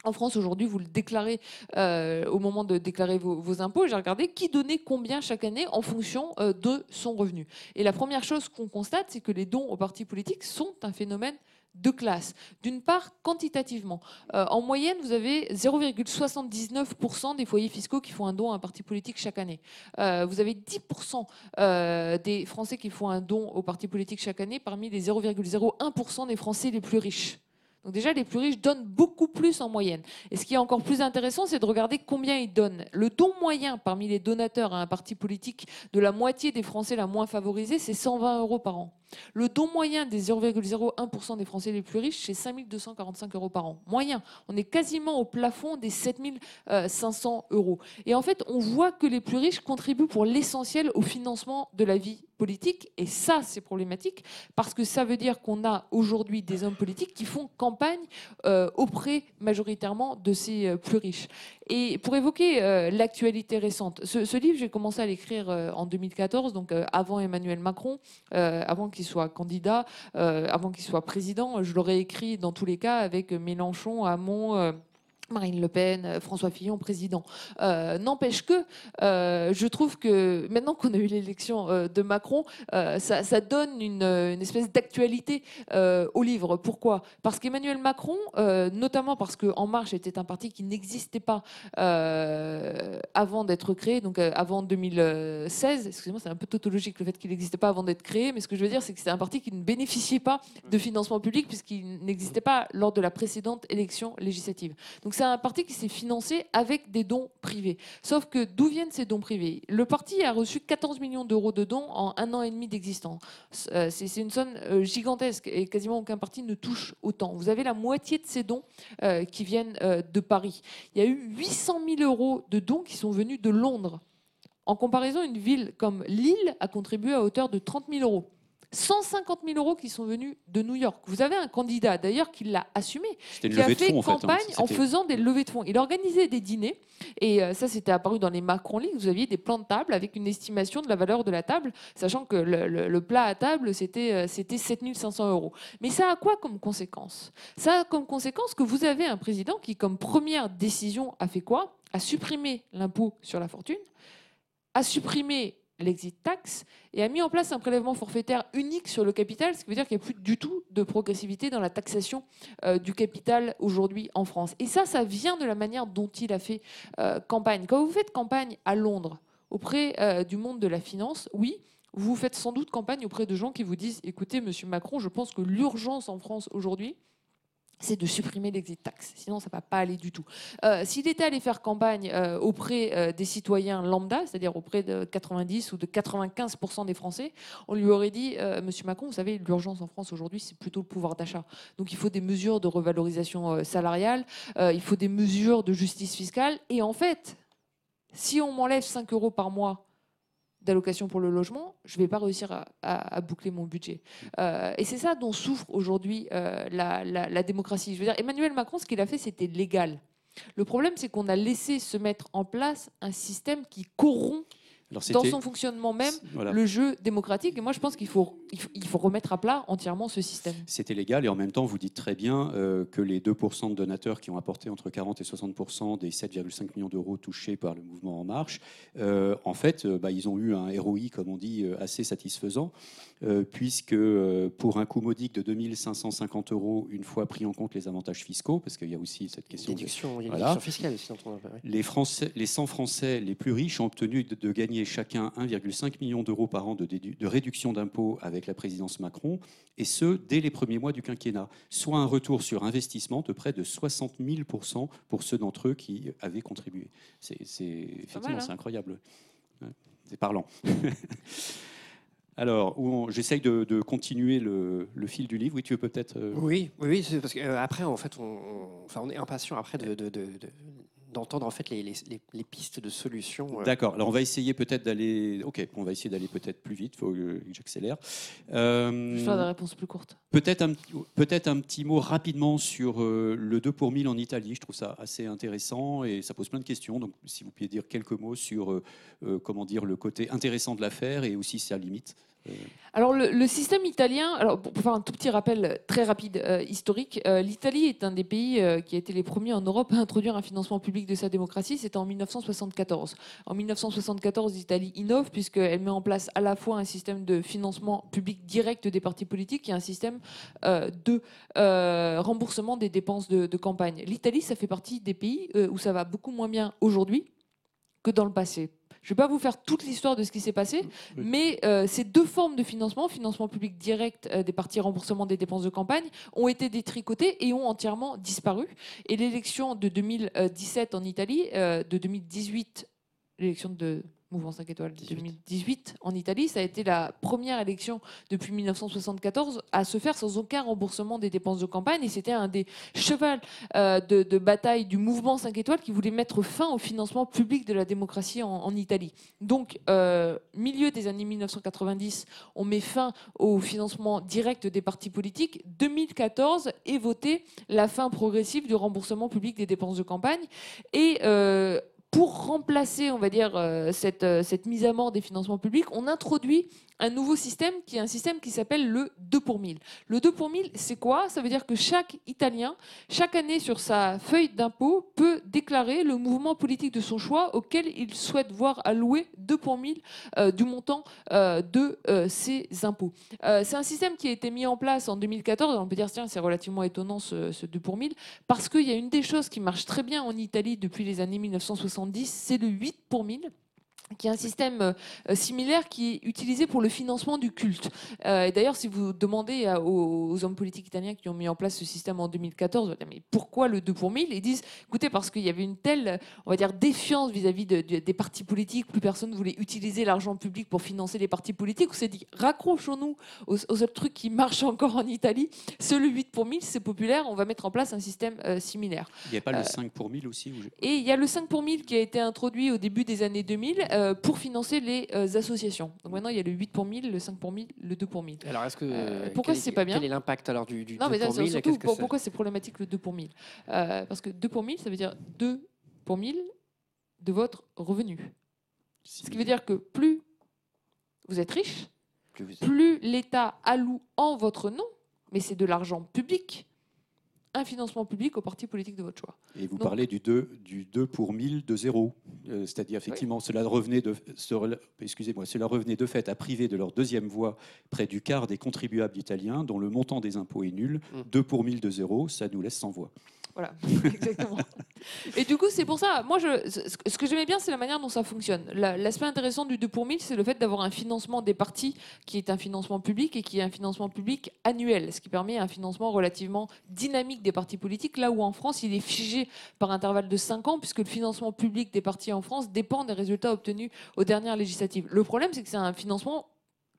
Speaker 2: en France, aujourd'hui, vous le déclarez euh, au moment de déclarer vos, vos impôts. J'ai regardé qui donnait combien chaque année en fonction de son revenu. Et la première chose qu'on constate, c'est que les dons aux partis politiques sont un phénomène de classe. D'une part, quantitativement. Euh, en moyenne, vous avez 0,79% des foyers fiscaux qui font un don à un parti politique chaque année. Euh, vous avez 10% euh, des Français qui font un don au parti politique chaque année parmi les 0,01% des Français les plus riches. Donc déjà, les plus riches donnent beaucoup plus en moyenne. Et ce qui est encore plus intéressant, c'est de regarder combien ils donnent. Le don moyen parmi les donateurs à un parti politique de la moitié des Français la moins favorisée, c'est 120 euros par an. Le don moyen des 0,01% des Français les plus riches, c'est 5245 euros par an. Moyen. On est quasiment au plafond des 7500 euros. Et en fait, on voit que les plus riches contribuent pour l'essentiel au financement de la vie politique. Et ça, c'est problématique parce que ça veut dire qu'on a aujourd'hui des hommes politiques qui font campagne euh, auprès majoritairement de ces euh, plus riches. Et pour évoquer euh, l'actualité récente, ce, ce livre, j'ai commencé à l'écrire euh, en 2014, donc euh, avant Emmanuel Macron, euh, avant qu'il soit candidat, euh, avant qu'il soit président. Je l'aurais écrit dans tous les cas avec Mélenchon, Hamon. Marine Le Pen, euh, François Fillon, président. Euh, N'empêche que euh, je trouve que maintenant qu'on a eu l'élection euh, de Macron, ça, ça donne une, une espèce d'actualité au livre. Pourquoi? Parce qu'Emmanuel Macron, notamment parce que En Marche était un parti qui n'existait pas avant d'être créé, donc avant 2016. Excusez-moi, c'est un peu tautologique le fait qu'il n'existait pas avant d'être créé, mais ce que je veux dire, c'est que c'était un parti qui ne bénéficiait pas de financement public puisqu'il n'existait pas lors de la précédente élection législative. Donc c'est un parti qui s'est financé avec des dons privés. Sauf que d'où viennent ces dons privés? Le parti a reçu 14 millions d'euros de dons en un an et demi d'existence. Euh, C'est une somme euh, gigantesque et quasiment aucun parti ne touche autant. Vous avez la moitié de ces dons euh, qui viennent de Paris. Il y a eu 800 000 euros de dons qui sont venus de Londres. En comparaison, une ville comme Lille a contribué à hauteur de 30 000 euros. 150 000 euros qui sont venus de New York. Vous avez un candidat d'ailleurs qui l'a assumé, qui a fait
Speaker 5: fonds, en fait. hein.
Speaker 2: campagne en
Speaker 5: C'était-
Speaker 2: faisant des levées de fonds. Il organisait des dîners, et euh, ça c'était apparu dans les Macron League. Vous aviez des plans de table avec une estimation de la valeur de la table, sachant que le, le- le plat à table c'était euh, c'était 7500 euros. Mais ça a quoi comme conséquence? Ça a comme conséquence que vous avez un président qui, comme première décision, a fait quoi? A supprimé l'impôt sur la fortune, a supprimé l'exit tax et a mis en place un prélèvement forfaitaire unique sur le capital, ce qui veut dire qu'il n'y a plus du tout de progressivité dans la taxation euh, du capital aujourd'hui en France. Et ça, ça vient de la manière dont il a fait euh, campagne. Quand vous faites campagne à Londres auprès euh, du monde de la finance, oui, vous faites sans doute campagne auprès de gens qui vous disent, écoutez, Monsieur Macron, je pense que l'urgence en France aujourd'hui, c'est de supprimer l'exit tax. Sinon, ça ne va pas aller du tout. Euh, si l'État allait faire campagne euh, auprès euh, des citoyens lambda, c'est-à-dire auprès de 90 ou de 95% des Français, on lui aurait dit, Monsieur Macron, vous savez, l'urgence en France aujourd'hui, c'est plutôt le pouvoir d'achat. Donc il faut des mesures de revalorisation salariale, il faut des mesures de justice fiscale. Et en fait, si on m'enlève 5 euros par mois d'allocation pour le logement, je ne vais pas réussir à, boucler mon budget. Euh, et c'est ça dont souffre aujourd'hui euh, la, démocratie. Je veux dire, Emmanuel Macron, ce qu'il a fait, c'était légal. Le problème, c'est qu'on a laissé se mettre en place un système qui corrompt dans son fonctionnement même le jeu démocratique. Et moi, je pense qu'il faut, il faut, remettre à plat entièrement ce système.
Speaker 5: C'était légal et en même temps, vous dites très bien euh, que les 2% de donateurs qui ont apporté entre 40 et 60% des 7,5 millions d'euros touchés par le mouvement En Marche, euh, en fait, euh, bah, ils ont eu un ROI, comme on dit, assez satisfaisant, puisque pour un coût modique de 2550 euros, une fois pris en compte les avantages fiscaux, parce qu'il y a aussi cette question.
Speaker 1: Déduction, de, voilà, fiscale aussi.
Speaker 5: Les, Français, les 100 Français les plus riches ont obtenu de gagner chacun 1,5 million d'euros par an de, de réduction d'impôts avec la présidence Macron, et ce, dès les premiers mois du quinquennat, soit un retour sur investissement de près de 60 000% pour ceux d'entre eux qui avaient contribué. C'est effectivement c'est hein. incroyable. C'est parlant. Alors, j'essaye de, continuer le, fil du livre. Oui, tu veux peut-être. Euh,
Speaker 1: oui, oui, parce qu'après, euh, en fait, on, est impatient après de, d'entendre en fait les, les, pistes de solutions.
Speaker 5: Euh. D'accord. Alors on va essayer peut-être d'aller. Ok, on va essayer d'aller peut-être plus vite. Il faut que j'accélère.
Speaker 2: Euh, Je faire des réponses plus courtes.
Speaker 5: Peut-être un, peut-être un petit mot rapidement sur euh, le 2 pour 1000 en Italie. Je trouve ça assez intéressant et ça pose plein de questions. Donc si vous pouviez dire quelques mots sur comment dire le côté intéressant de l'affaire et aussi sa limite.
Speaker 2: Alors le, système italien, alors pour faire un tout petit rappel très rapide euh, historique, euh, l'Italie est un des pays euh, qui a été les premiers en Europe à introduire un financement public de sa démocratie. C'était en 1974. En 1974, l'Italie innove puisqu'elle met en place à la fois un système de financement public direct des partis politiques et un système de remboursement des dépenses de, de campagne. L'Italie, ça fait partie des pays où ça va beaucoup moins bien aujourd'hui que dans le passé. Je ne vais pas vous faire toute l'histoire de ce qui s'est passé, mais euh, ces deux formes de financement, financement public direct euh, des partis, remboursement des dépenses de campagne, ont été détricotés et ont entièrement disparu. Et l'élection de 2017 en Italie, euh, de 2018, l'élection de mouvement 5 étoiles de 2018 en Italie. Ça a été la première élection depuis 1974 à se faire sans aucun remboursement des dépenses de campagne. Et c'était un des chevals euh, de, bataille du mouvement 5 étoiles qui voulait mettre fin au financement public de la démocratie en, Italie. Donc, euh, milieu des années 1990, on met fin au financement direct des partis politiques. 2014 est voté la fin progressive du remboursement public des dépenses de campagne. Et euh, pour remplacer, on va dire, euh, euh, cette, mise à mort des financements publics, on introduit un nouveau système qui est un système qui s'appelle le 2 pour 1000. Le 2 pour 1000, c'est quoi? Ça veut dire que chaque Italien, chaque année sur sa feuille d'impôt, peut déclarer le mouvement politique de son choix auquel il souhaite voir allouer 2 pour 1000 euh, du montant de ses impôts. c'est un système qui a été mis en place en 2014. On peut dire, tiens, c'est relativement étonnant ce, ce 2 pour 1000, parce qu'il y a une des choses qui marche très bien en Italie depuis les années 1960 c'est le 8 pour 1000 qui est un système euh, similaire qui est utilisé pour le financement du culte. Euh, et d'ailleurs, si vous demandez aux, hommes politiques italiens qui ont mis en place ce système en 2014, mais pourquoi le 2 pour 1000 Ils disent, écoutez, parce qu'il y avait une telle, on va dire, défiance vis-à-vis des partis politiques, plus personne ne voulait utiliser l'argent public pour financer les partis politiques, on s'est dit, raccrochons-nous aux, autres trucs qui marchent encore en Italie. Ce le 8 pour 1000, c'est populaire, on va mettre en place un système euh, similaire.
Speaker 5: Il n'y a pas le 5 pour 1000 aussi
Speaker 2: Et il y a le 5 pour 1000 qui a été introduit au début des années 2000 euh, pour financer les euh, associations. Donc maintenant, il y a le 8 pour 1000, le 5 pour 1000, le 2 pour 1000.
Speaker 1: Alors, est-ce que.
Speaker 2: Euh, pourquoi c'est pas bien
Speaker 1: Quel est l'impact alors du, du
Speaker 2: non,
Speaker 1: 2 pour 1000
Speaker 2: surtout, Pourquoi c'est problématique le 2 pour 1000 Parce que 2 pour 1000, ça veut dire 2 pour 1000 de votre revenu. Ce qui veut dire que plus vous êtes riche, plus, plus l'État alloue en votre nom, mais c'est de l'argent public, un financement public au parti politique de votre choix.
Speaker 5: Et vous parlez du 2, du 2 pour 1000 de zéro. Euh, c'est-à-dire, effectivement, cela, revenait de, excusez-moi, cela revenait de fait à priver de leur deuxième voie près du quart des contribuables italiens dont le montant des impôts est nul. 2 mmh. pour 1000 de zéro, ça nous laisse sans voix.
Speaker 2: Voilà, exactement. Et du coup, c'est pour ça, moi, ce que j'aimais bien, c'est la manière dont ça fonctionne. L'aspect intéressant du 2 pour 1000, c'est le fait d'avoir un financement des partis qui est un financement public et qui est un financement public annuel, ce qui permet un financement relativement dynamique des partis politiques, là où en France, il est figé par intervalle de 5 ans, puisque le financement public des partis en France dépend des résultats obtenus aux dernières législatives. Le problème, c'est que c'est un financement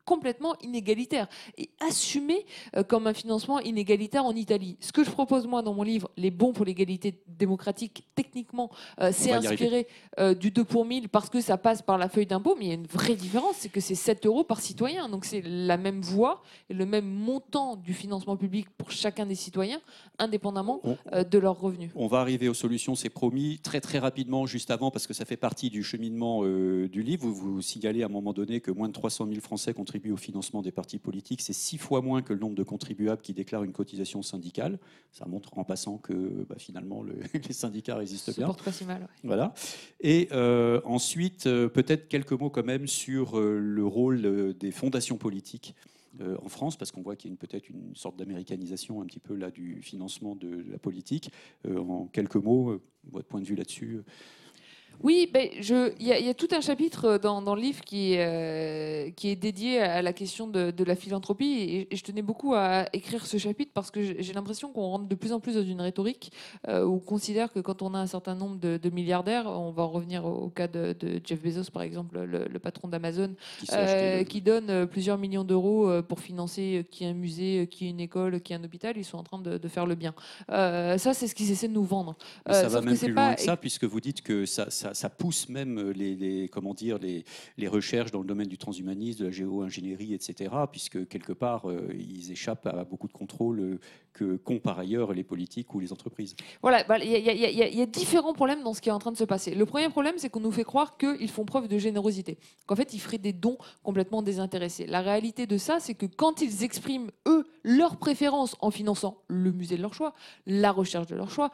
Speaker 2: complètement inégalitaire et assumé euh, comme un financement inégalitaire en Italie. Ce que je propose moi dans mon livre, Les bons pour l'égalité démocratique, techniquement, euh, c'est inspiré euh, du 2 pour 1000 parce que ça passe par la feuille d'impôt, mais il y a une vraie différence, c'est que c'est 7 euros par citoyen. Donc c'est la même voie et le même montant du financement public pour chacun des citoyens, indépendamment de leurs revenus.
Speaker 5: On va arriver aux solutions, c'est promis, très très rapidement, juste avant, parce que ça fait partie du cheminement du livre. Vous, vous signalez à un moment donné que moins de 300 000 Français contribuent au financement des partis politiques, c'est six fois moins que le nombre de contribuables qui déclarent une cotisation syndicale. Ça montre en passant que bah, finalement les syndicats résistent bien.
Speaker 2: porte pas si mal.
Speaker 5: Voilà. Et euh, ensuite, euh, peut-être quelques mots quand même sur euh, le rôle des fondations politiques. en France, parce qu'on voit qu'il y a peut-être une sorte d'américanisation un petit peu là du financement de, la politique. en quelques mots, votre point de vue là-dessus
Speaker 2: oui, ben, il y, a tout un chapitre dans, le livre qui, euh, qui est dédié à la question de, la philanthropie et, je tenais beaucoup à écrire ce chapitre parce que j'ai l'impression qu'on rentre de plus en plus dans une rhétorique euh, où on considère que quand on a un certain nombre de, milliardaires, on va revenir au, cas de, Jeff Bezos par exemple, le, patron d'Amazon, qui, euh, qui, donne plusieurs millions d'euros pour financer qui un musée, qui une école, qui un hôpital, ils sont en train de, faire le bien. ça, c'est ce qu'ils essaient de nous vendre.
Speaker 5: ça va même plus loin que ça puisque vous dites que ça ça, pousse même les, comment dire, les, recherches dans le domaine du transhumanisme, de la géo-ingénierie, etc., puisque quelque part, euh, ils échappent à beaucoup de contrôle euh, que qu'ont par ailleurs les politiques ou les entreprises.
Speaker 2: Voilà, il y, a différents problèmes dans ce qui est en train de se passer. Le premier problème, c'est qu'on nous fait croire qu'ils font preuve de générosité, qu'en fait, ils feraient des dons complètement désintéressés. La réalité de ça, c'est que quand ils expriment, eux, leurs préférences en finançant le musée de leur choix, la recherche de leur choix,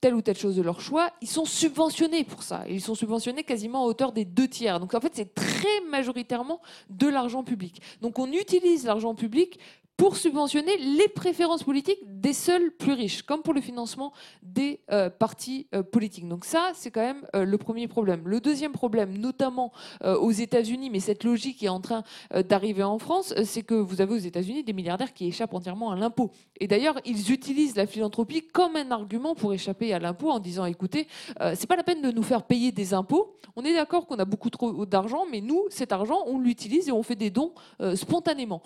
Speaker 2: telle ou telle chose de leur choix, ils sont subventionnés pour ça. Ils sont subventionnés quasiment à hauteur des deux tiers. Donc en fait, c'est très majoritairement de l'argent public. Donc on utilise l'argent public pour subventionner les préférences politiques des seuls plus riches, comme pour le financement des euh, partis euh, politiques. Donc ça, c'est quand même euh, le premier problème. Le deuxième problème, notamment aux États-Unis, mais cette logique est en train d'arriver en France, c'est que vous avez aux États-Unis des milliardaires qui échappent entièrement à l'impôt. Et d'ailleurs, ils utilisent la philanthropie comme un argument pour échapper à l'impôt en disant, écoutez, c'est pas la peine de nous faire payer des impôts. On est d'accord qu'on a beaucoup trop d'argent, mais nous, cet argent, on l'utilise et on fait des dons spontanément.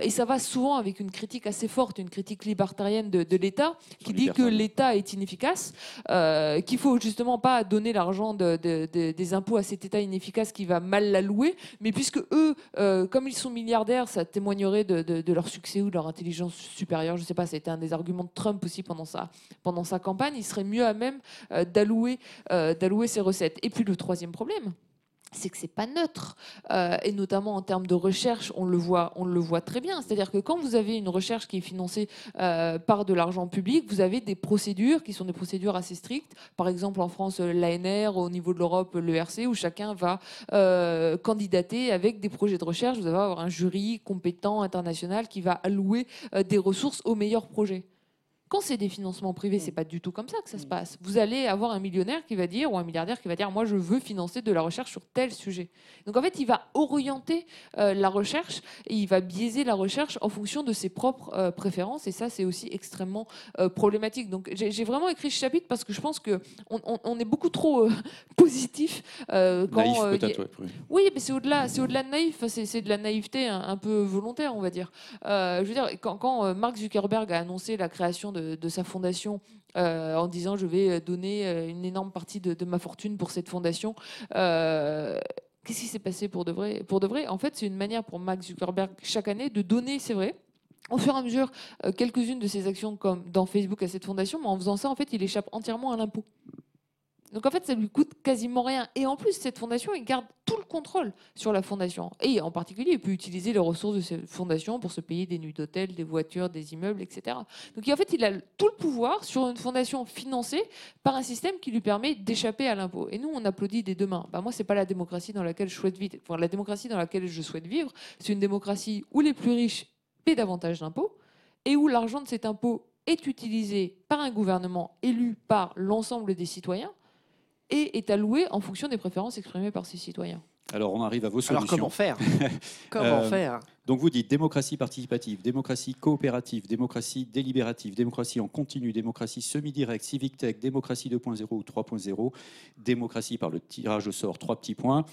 Speaker 2: et ça va souvent avec une critique assez forte, une critique libertarienne de, l'État, qui dit que l'État est inefficace, euh, qu'il faut justement pas donner l'argent des impôts à cet État inefficace qui va mal l'allouer, mais puisque eux, euh, comme ils sont milliardaires, ça témoignerait de, leur succès ou de leur intelligence supérieure. Je sais pas, c'était un des arguments de Trump aussi pendant sa, pendant sa campagne. Il serait mieux à même euh, d'allouer d'allouer ses recettes. Et puis le troisième problème, c'est que c'est pas neutre. Euh, et notamment en termes de recherche on le voit on le voit très bien. C'est-à-dire que quand vous avez une recherche qui est financée euh, par de l'argent public vous avez des procédures qui sont des procédures assez strictes. Par exemple en France l'ANR au niveau de l'Europe l'ERC où chacun va euh, candidater avec des projets de recherche. Vous allez avoir un jury compétent international qui va allouer des ressources aux meilleurs projets quand c'est des financements privés, c'est mm. pas du tout comme ça que ça se mm. passe. Vous allez avoir un millionnaire qui va dire ou un milliardaire qui va dire moi je veux financer de la recherche sur tel sujet. Donc en fait, il va orienter euh, la recherche et il va biaiser la recherche en fonction de ses propres euh, préférences et ça c'est aussi extrêmement euh, problématique. Donc j'ai vraiment écrit ce chapitre parce que je pense que on, est beaucoup trop positif
Speaker 5: quand naïf, peut-être,
Speaker 2: oui. mais c'est au-delà, c'est au-delà de naïf, c'est de la naïveté un, peu volontaire, on va dire. je veux dire quand, quand Mark Zuckerberg a annoncé la création de de, sa fondation euh, en disant je vais donner euh, une énorme partie de, ma fortune pour cette fondation. Euh, qu'est-ce qui s'est passé pour de vrai Pour de vrai, en fait, c'est une manière pour Max Zuckerberg chaque année de donner, c'est vrai, au fur et à mesure, quelques-unes de ses actions comme dans Facebook à cette fondation, mais en faisant ça, en fait, il échappe entièrement à l'impôt. Donc en fait, ça lui coûte quasiment rien. Et en plus, cette fondation, il garde tout le contrôle sur la fondation. Et en particulier, il peut utiliser les ressources de cette fondation pour se payer des nuits d'hôtel, des voitures, des immeubles, etc. Donc en fait, il a tout le pouvoir sur une fondation financée par un système qui lui permet d'échapper à l'impôt. Et nous, on applaudit des deux mains. Bah, moi, c'est pas la démocratie dans laquelle je souhaite vivre. La démocratie dans laquelle je souhaite vivre, c'est une démocratie où les plus riches paient davantage d'impôts et où l'argent de cet impôt est utilisé par un gouvernement élu par l'ensemble des citoyens et est alloué en fonction des préférences exprimées par ces citoyens.
Speaker 5: Alors on arrive à vos solutions.
Speaker 1: Alors comment faire? Comment
Speaker 5: Euh,
Speaker 1: faire?
Speaker 5: Donc vous dites démocratie participative, démocratie coopérative, démocratie délibérative, démocratie en continu, démocratie semi-directe, civic tech, démocratie 2.0 ou 3.0, démocratie par le tirage au sort, trois petits points.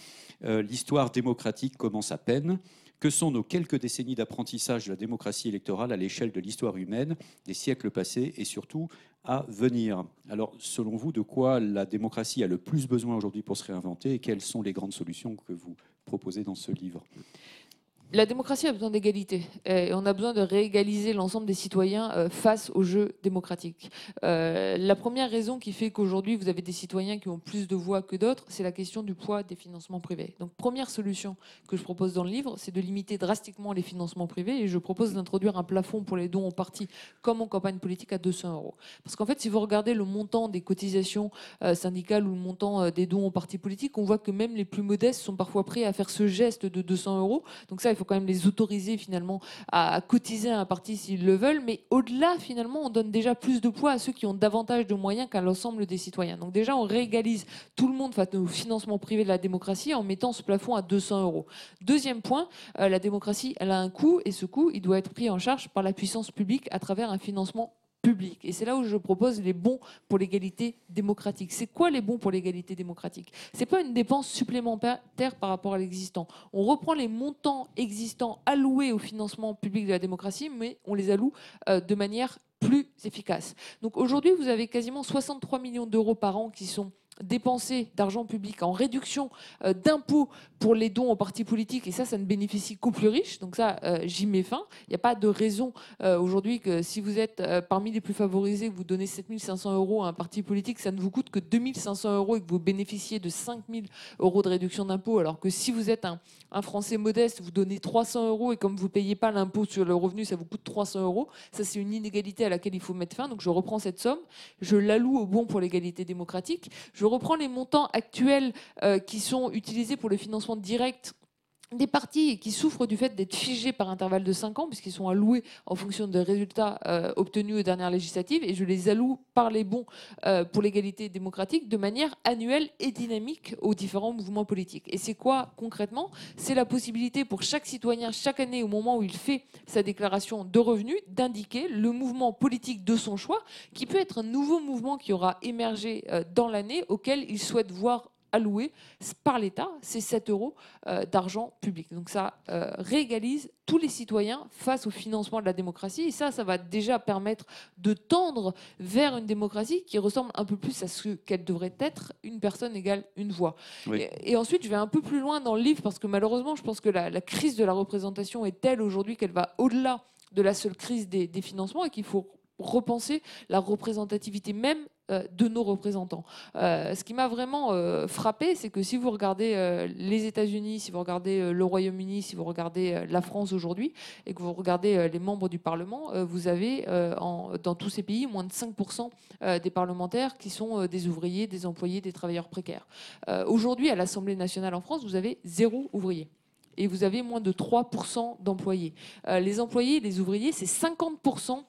Speaker 5: Euh, L'histoire démocratique commence à peine. Que sont nos quelques décennies d'apprentissage de la démocratie électorale à l'échelle de l'histoire humaine, des siècles passés et surtout à venir? Alors, selon vous, de quoi la démocratie a le plus besoin aujourd'hui pour se réinventer et quelles sont les grandes solutions que vous proposez dans ce livre?
Speaker 2: La démocratie a besoin d'égalité et on a besoin de réégaliser l'ensemble des citoyens euh, face au jeu démocratique. Euh, la première raison qui fait qu'aujourd'hui vous avez des citoyens qui ont plus de voix que d'autres, c'est la question du poids des financements privés. Donc première solution que je propose dans le livre, c'est de limiter drastiquement les financements privés et je propose d'introduire un plafond pour les dons aux partis comme en campagne politique à 200 euros. Parce qu'en fait, si vous regardez le montant des cotisations euh, syndicales ou le montant euh, des dons aux partis politiques, on voit que même les plus modestes sont parfois prêts à faire ce geste de 200 euros. Donc ça, faut quand même les autoriser finalement à, à cotiser à un parti s'ils le veulent. Mais au-delà, finalement, on donne déjà plus de poids à ceux qui ont davantage de moyens qu'à l'ensemble des citoyens. Donc déjà, on réégalise tout le monde face au financement privé de la démocratie en mettant ce plafond à 200 euros. Deuxième point, euh, la démocratie, elle a un coût et ce coût, il doit être pris en charge par la puissance publique à travers un financement public. Et c'est là où je propose les bons pour l'égalité démocratique. C'est quoi les bons pour l'égalité démocratique? C'est pas une dépense supplémentaire par rapport à l'existant. On reprend les montants existants alloués au financement public de la démocratie, mais on les alloue euh, de manière plus efficace. Donc aujourd'hui, vous avez quasiment 63 millions d'euros par an qui sont dépensés d'argent public en réduction euh, d'impôts pour les dons aux partis politiques, et ça, ça ne bénéficie qu'aux plus riches. Donc ça, euh, j'y mets fin. Il n'y a pas de raison euh, aujourd'hui que si vous êtes parmi les plus favorisés, vous donnez 7500 euros à un parti politique, ça ne vous coûte que 2500 euros et que vous bénéficiez de 5000 euros de réduction d'impôts, alors que si vous êtes un, un Français modeste, vous donnez 300 euros et comme vous ne payez pas l'impôt sur le revenu, ça vous coûte 300 euros. Ça, c'est une inégalité à laquelle il faut mettre fin. Donc je reprends cette somme, je l'alloue au bon pour l'égalité démocratique. Je reprends les montants actuels euh, qui sont utilisés pour le financement direct des partis qui souffrent du fait d'être figés par intervalle de 5 ans, puisqu'ils sont alloués en fonction des résultats euh, obtenus aux dernières législatives, et je les alloue par les bons euh, pour l'égalité démocratique de manière annuelle et dynamique aux différents mouvements politiques. Et c'est quoi concrètement? C'est la possibilité pour chaque citoyen, chaque année, au moment où il fait sa déclaration de revenus, d'indiquer le mouvement politique de son choix, qui peut être un nouveau mouvement qui aura émergé euh, dans l'année, auquel il souhaite voir alloué par l'État, c'est 7 euros euh, d'argent public. Donc ça euh, réégalise tous les citoyens face au financement de la démocratie. Et ça, ça va déjà permettre de tendre vers une démocratie qui ressemble un peu plus à ce qu'elle devrait être, une personne égale une voix.
Speaker 5: Oui.
Speaker 2: Et, et ensuite, je vais un peu plus loin dans le livre parce que malheureusement, je pense que la, la crise de la représentation est telle aujourd'hui qu'elle va au-delà de la seule crise des, des financements et qu'il faut repenser la représentativité même de nos représentants. Euh, ce qui m'a vraiment euh, frappé, c'est que si vous regardez euh, les États-Unis, si vous regardez euh, le Royaume-Uni, si vous regardez euh, la France aujourd'hui, et que vous regardez euh, les membres du Parlement, euh, vous avez euh, dans tous ces pays moins de 5% euh, des parlementaires qui sont euh, des ouvriers, des employés, des travailleurs précaires. Euh, aujourd'hui, à l'Assemblée nationale en France, vous avez zéro ouvrier. Et vous avez moins de 3% d'employés. Euh, les employés, les ouvriers, c'est 50%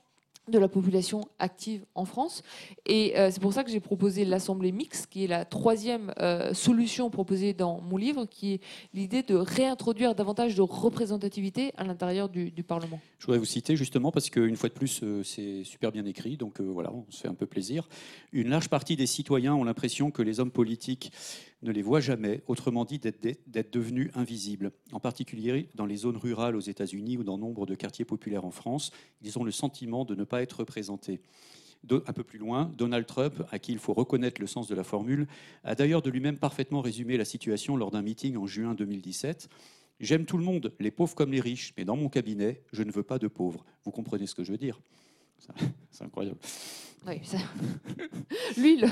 Speaker 2: de la population active en France. Et euh, c'est pour ça que j'ai proposé l'Assemblée mixte, qui est la troisième euh, solution proposée dans mon livre, qui est l'idée de réintroduire davantage de représentativité à l'intérieur du, Parlement.
Speaker 5: Je voudrais vous citer justement parce qu'une fois de plus, euh, c'est super bien écrit, donc voilà, on se fait un peu plaisir. Une large partie des citoyens ont l'impression que les hommes politiques ne les voient jamais, autrement dit d'être devenus invisibles. En particulier dans les zones rurales aux États-Unis ou dans nombre de quartiers populaires en France, ils ont le sentiment de ne pas être représentés. Un peu plus loin, Donald Trump, à qui il faut reconnaître le sens de la formule, a d'ailleurs de lui-même parfaitement résumé la situation lors d'un meeting en juin 2017. J'aime tout le monde, les pauvres comme les riches, mais dans mon cabinet, je ne veux pas de pauvres. Vous comprenez ce que je veux dire? C'est incroyable.
Speaker 2: Oui, ça- lui, le-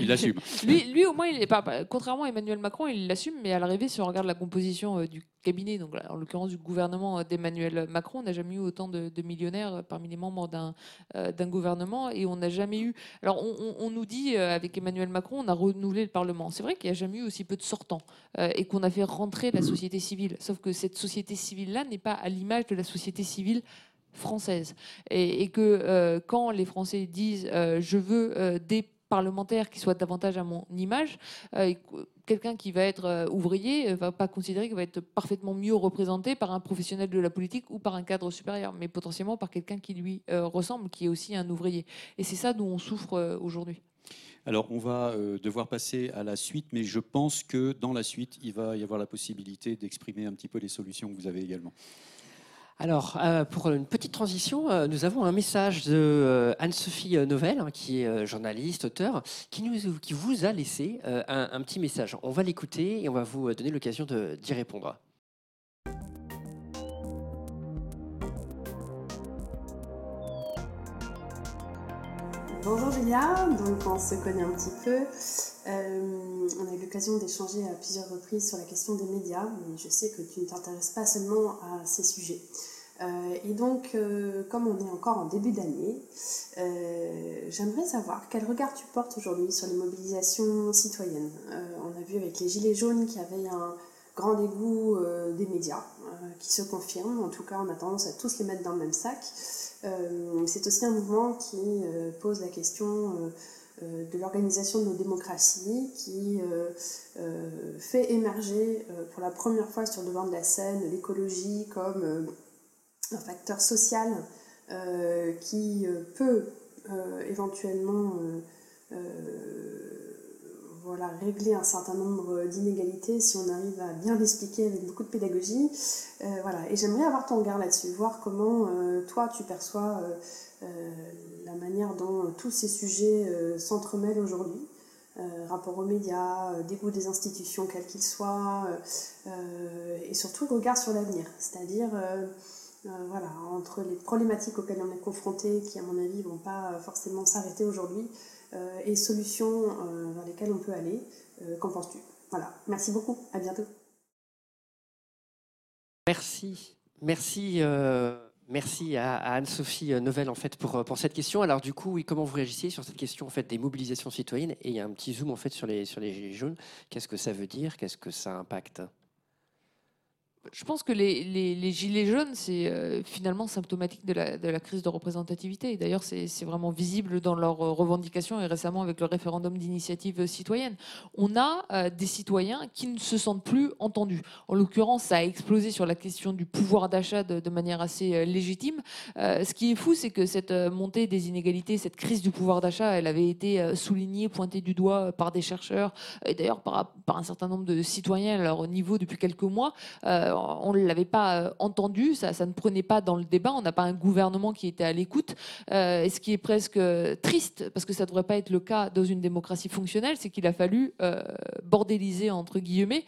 Speaker 5: Il l'assume.
Speaker 2: lui, lui, au moins, il est pas, contrairement à Emmanuel Macron, il l'assume, mais à l'arrivée, si on regarde la composition euh, du cabinet, donc en l'occurrence du gouvernement euh, d'Emmanuel Macron, on n'a jamais eu autant de, de millionnaires euh, parmi les membres d'un euh, gouvernement et on n'a jamais eu. Alors, on, on- on nous dit euh, avec Emmanuel Macron, on a renouvelé le Parlement. C'est vrai qu'il n'y a jamais eu aussi peu de sortants euh, et qu'on a fait rentrer la société civile. Sauf que cette société civile-là n'est pas à l'image de la société civile française. Et, que quand les Français disent je veux des parlementaire qui soit davantage à mon image. Euh, quelqu'un qui va être euh, ouvrier euh, va pas considérer qu'il va être parfaitement mieux représenté par un professionnel de la politique ou par un cadre supérieur, mais potentiellement par quelqu'un qui lui ressemble, qui est aussi un ouvrier. Et c'est ça dont on souffre aujourd'hui.
Speaker 5: Alors, on va devoir passer à la suite, mais je pense que dans la suite, il va y avoir la possibilité d'exprimer un petit peu les solutions que vous avez également.
Speaker 1: Alors, euh, pour une petite transition, euh, nous avons un message de euh, Anne-Sophie Novelle, hein, qui est journaliste, auteur, qui, qui vous a laissé un, petit message. On va l'écouter et on va vous donner l'occasion d'y répondre.
Speaker 6: Bonjour Julia, donc on se connaît un petit peu. Euh, on a eu l'occasion d'échanger à plusieurs reprises sur la question des médias, mais je sais que tu ne t'intéresses pas seulement à ces sujets. Euh, et donc, euh, comme on est encore en début d'année, j'aimerais savoir quel regard tu portes aujourd'hui sur les mobilisations citoyennes. on a vu avec les Gilets jaunes qu'il y avait un grand dégoût des médias qui se confirme. En tout cas, on a tendance à tous les mettre dans le même sac. C'est aussi un mouvement qui pose la question euh, de l'organisation de nos démocraties qui euh, euh, fait émerger pour la première fois sur le devant de la scène l'écologie comme un facteur social qui peut éventuellement voilà, régler un certain nombre d'inégalités si on arrive à bien l'expliquer avec beaucoup de pédagogie. voilà. Et j'aimerais avoir ton regard là-dessus, voir comment toi tu perçois la manière dont euh, tous ces sujets euh, s'entremêlent aujourd'hui. Euh, rapport aux médias, dégoût des institutions, quels qu'ils soient, et surtout regard sur l'avenir, c'est-à-dire voilà, entre les problématiques auxquelles on est confronté, qui à mon avis ne vont pas forcément s'arrêter aujourd'hui, et solutions vers lesquelles on peut aller. Qu'en penses-tu? Voilà, merci beaucoup, à bientôt.
Speaker 1: Merci, merci. Merci à, Anne-Sophie Novelle en fait pour, pour cette question. Alors du coup, comment vous réagissez sur cette question en fait des mobilisations citoyennes? Et il y a un petit zoom en fait sur les sur les gilets jaunes. Qu'est-ce que ça veut dire? Qu'est-ce que ça impacte?
Speaker 2: Je pense que les, gilets jaunes, c'est euh, finalement symptomatique de la, crise de représentativité. D'ailleurs, c'est vraiment visible dans leurs revendications et récemment avec le référendum d'initiative citoyenne. On a euh, des citoyens qui ne se sentent plus entendus. En l'occurrence, ça a explosé sur la question du pouvoir d'achat de, manière assez euh, légitime. ce qui est fou, c'est que cette montée des inégalités, cette crise du pouvoir d'achat, elle avait été soulignée, pointée du doigt par des chercheurs et d'ailleurs par, par, un certain nombre de citoyens à leur niveau depuis quelques mois on ne l'avait pas euh, entendu, ça, ne prenait pas dans le débat, on n'a pas un gouvernement qui était à l'écoute. Euh, et ce qui est presque triste, parce que ça ne devrait pas être le cas dans une démocratie fonctionnelle, c'est qu'il a fallu euh, bordéliser, entre guillemets,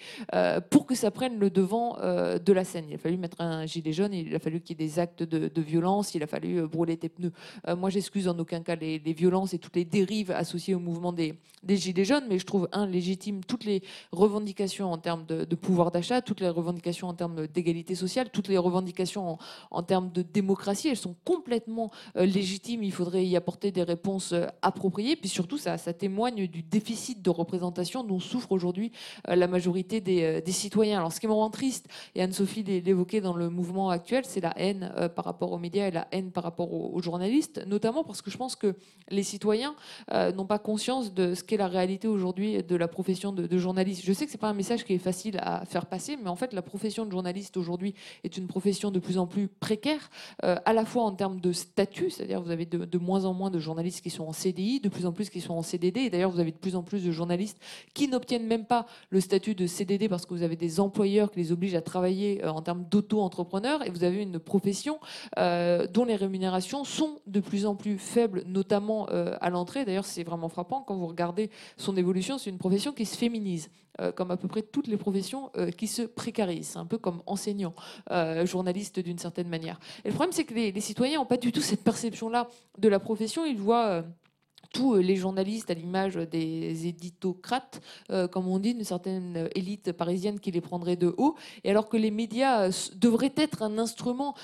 Speaker 2: pour que ça prenne le devant de la scène. Il a fallu mettre un gilet jaune, il a fallu qu'il y ait des actes de, violence, il a fallu brûler tes pneus. moi, j'excuse en aucun cas les, violences et toutes les dérives associées au mouvement des, gilets jaunes, mais je trouve, un, légitime toutes les revendications en termes de, de pouvoir d'achat, toutes les revendications en termes d'égalité sociale, toutes les revendications en, termes de démocratie, elles sont complètement euh, légitimes. Il faudrait y apporter des réponses euh, appropriées. Puis surtout, ça, ça témoigne du déficit de représentation dont souffre aujourd'hui euh, la majorité des, citoyens. Alors, ce qui me rend triste, et Anne-Sophie l'évoquait dans le mouvement actuel, c'est la haine par rapport aux médias et la haine par rapport aux, journalistes, notamment parce que je pense que les citoyens n'ont pas conscience de ce qu'est la réalité aujourd'hui de la profession de, de journaliste. Je sais que c'est pas un message qui est facile à faire passer, mais en fait, la profession de journaliste journaliste aujourd'hui est une profession de plus en plus précaire, euh, à la fois en termes de statut, c'est-à-dire vous avez de, moins en moins de journalistes qui sont en CDI, de plus en plus qui sont en CDD, et d'ailleurs vous avez de plus en plus de journalistes qui n'obtiennent même pas le statut de CDD parce que vous avez des employeurs qui les obligent à travailler euh, en termes d'auto-entrepreneurs, et vous avez une profession euh, dont les rémunérations sont de plus en plus faibles, notamment à l'entrée. D'ailleurs, c'est vraiment frappant quand vous regardez son évolution, c'est une profession qui se féminise. Euh, comme à peu près toutes les professions euh, qui se précarisent, un peu comme enseignants, euh, journalistes d'une certaine manière. Et le problème, c'est que les, les citoyens n'ont pas du tout cette perception-là de la profession. Ils voient tous les journalistes à l'image des éditocrates, comme on dit, une certaine élite parisienne qui les prendrait de haut, et alors que les médias devraient être un instrument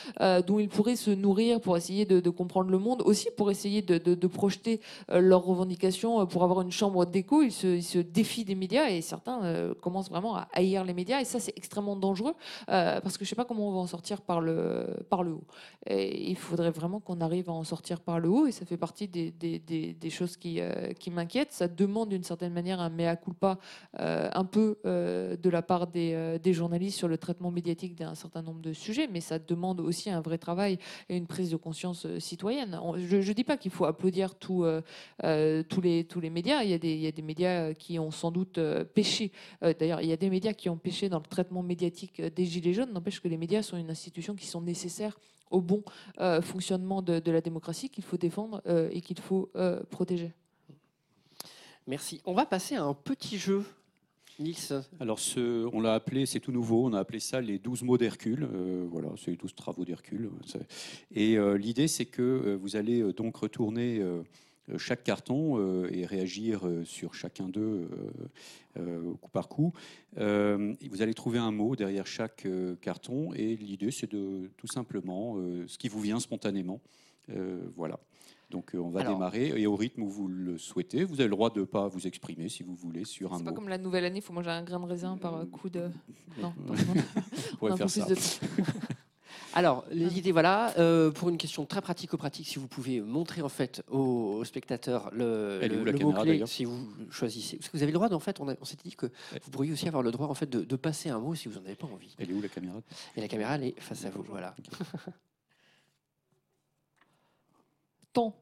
Speaker 2: dont ils pourraient se nourrir pour essayer de, comprendre le monde, aussi pour essayer de, projeter leurs revendications, pour avoir une chambre d'écho, ils se, défient des médias et certains commencent vraiment à haïr les médias, et ça c'est extrêmement dangereux, parce que je ne sais pas comment on va en sortir par le, par le haut. Il faudrait vraiment qu'on arrive à en sortir par le haut, et ça fait partie des, des, des, choses qui, euh, qui m'inquiètent. Ça demande d'une certaine manière un mea culpa euh, un peu euh, de la part des, journalistes sur le traitement médiatique d'un certain nombre de sujets, mais ça demande aussi un vrai travail et une prise de conscience citoyenne. Je ne dis pas qu'il faut applaudir tous les, médias. Il y a des médias qui ont sans doute péché. D'ailleurs, il y a des médias qui ont péché dans le traitement médiatique des Gilets jaunes. N'empêche que les médias sont une institution qui sont nécessaires au bon euh, fonctionnement de, la démocratie qu'il faut défendre euh, et qu'il faut euh, protéger.
Speaker 1: Merci. On va passer à un petit jeu. Nils.
Speaker 5: Alors, ce, on l'a appelé, c'est tout nouveau, on a appelé ça les 12 mots d'Hercule. voilà, c'est les 12 travaux d'Hercule. Et l'idée, c'est que vous allez donc retourner euh, chaque carton euh, et réagir euh, sur chacun d'eux coup par coup. vous allez trouver un mot derrière chaque carton et l'idée c'est de tout simplement ce qui vous vient spontanément. voilà. Donc on va démarrer et au rythme où vous le souhaitez. Vous avez le droit de ne pas vous exprimer si vous voulez sur un mot.
Speaker 2: C'est pas comme la nouvelle année, il faut manger un grain de raisin par coup de. Non,
Speaker 5: on pourrait faire ça.
Speaker 1: Alors, l'idée, voilà, euh, pour une question très pratico-pratique, si vous pouvez montrer en fait aux, spectateurs le, mot-clé, si vous choisissez. Parce que vous avez le droit, en fait, on, s'était dit que vous pourriez aussi avoir le droit en fait de, passer un mot si vous n'en avez pas envie.
Speaker 5: Elle est où la caméra?
Speaker 1: Et la caméra, elle est face à vous, voilà.
Speaker 2: Temps.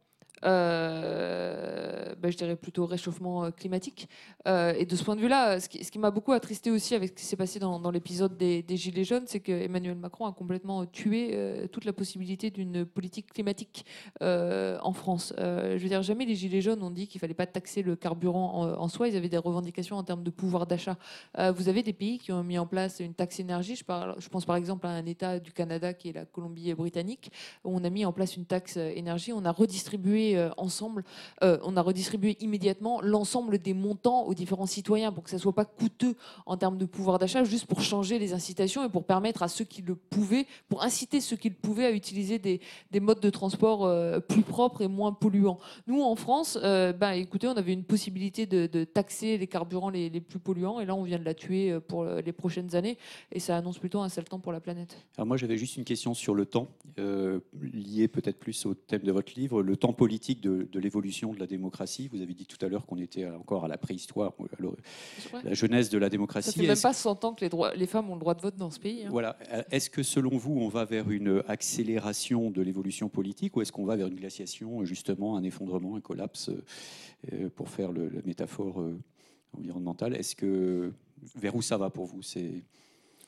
Speaker 2: Euh, ben, je dirais plutôt réchauffement euh, climatique. Euh, et de ce point de vue-là, ce qui, m'a beaucoup attristé aussi avec ce qui s'est passé dans, l'épisode des, Gilets jaunes, c'est que Emmanuel Macron a complètement tué toute la possibilité d'une politique climatique en France. je veux dire, jamais les Gilets jaunes ont dit qu'il fallait pas taxer le carburant en, soi. Ils avaient des revendications en termes de pouvoir d'achat. vous avez des pays qui ont mis en place une taxe énergie. Je, je pense par exemple à un État du Canada qui est la Colombie-Britannique, où on a mis en place une taxe énergie. On a redistribué euh, ensemble, euh, on a redistribué immédiatement l'ensemble des montants aux différents citoyens pour que ça ne soit pas coûteux en termes de pouvoir d'achat, juste pour changer les incitations et pour permettre à ceux qui le pouvaient, pour inciter ceux qui le pouvaient à utiliser des, modes de transport euh, plus propres et moins polluants. Nous, en France, ben, écoutez, on avait une possibilité de, taxer les carburants les, plus polluants et là, on vient de la tuer pour les prochaines années et ça annonce plutôt un sale temps pour la planète.
Speaker 5: Alors moi, j'avais juste une question sur le temps, liée peut-être plus au thème de votre livre, le temps politique de, l'évolution de la démocratie. Vous avez dit tout à l'heure qu'on était encore à la préhistoire, à la jeunesse de la démocratie. Ça
Speaker 2: fait même pas 100 ans que les, droits, les femmes ont le droit de vote dans ce pays. Hein.
Speaker 5: Voilà. Est-ce que selon vous, on va vers une accélération de l'évolution politique ou est-ce qu'on va vers une glaciation, justement, un effondrement, un collapse, euh, pour faire le, la métaphore euh, environnementale? Est-ce que vers où ça va pour vous C'est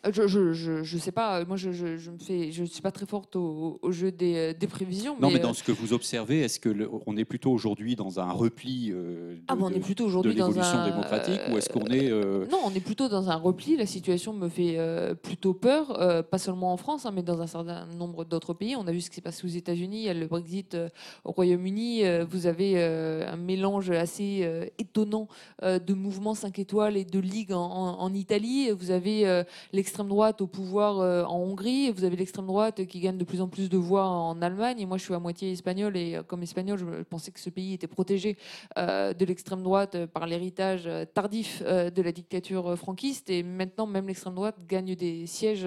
Speaker 2: euh, je, je, je, sais pas. Moi, je, je, me fais, je suis pas très forte au, jeu des, euh, des, prévisions.
Speaker 5: Non, mais, dans euh, ce que vous observez, est-ce que on est plutôt aujourd'hui dans un repli de,
Speaker 2: ah, on est plutôt aujourd'hui
Speaker 5: dans l'évolution démocratique ou est-ce qu'on est
Speaker 2: Non, on est plutôt dans un repli. La situation me fait plutôt peur, pas seulement en France, hein, mais dans un certain nombre d'autres pays. On a vu ce qui s'est passé aux États-Unis, il y a le Brexit au Royaume-Uni. vous avez un mélange assez étonnant de mouvements 5 étoiles et de ligues en, en, Italie. Vous avez l'extrême droite au pouvoir euh, en Hongrie, vous avez l'extrême droite qui gagne de plus en plus de voix en Allemagne. Et moi, je suis à moitié espagnol et euh, comme espagnol, je pensais que ce pays était protégé euh, de l'extrême droite par l'héritage tardif de la dictature franquiste. Et maintenant, même l'extrême droite gagne des sièges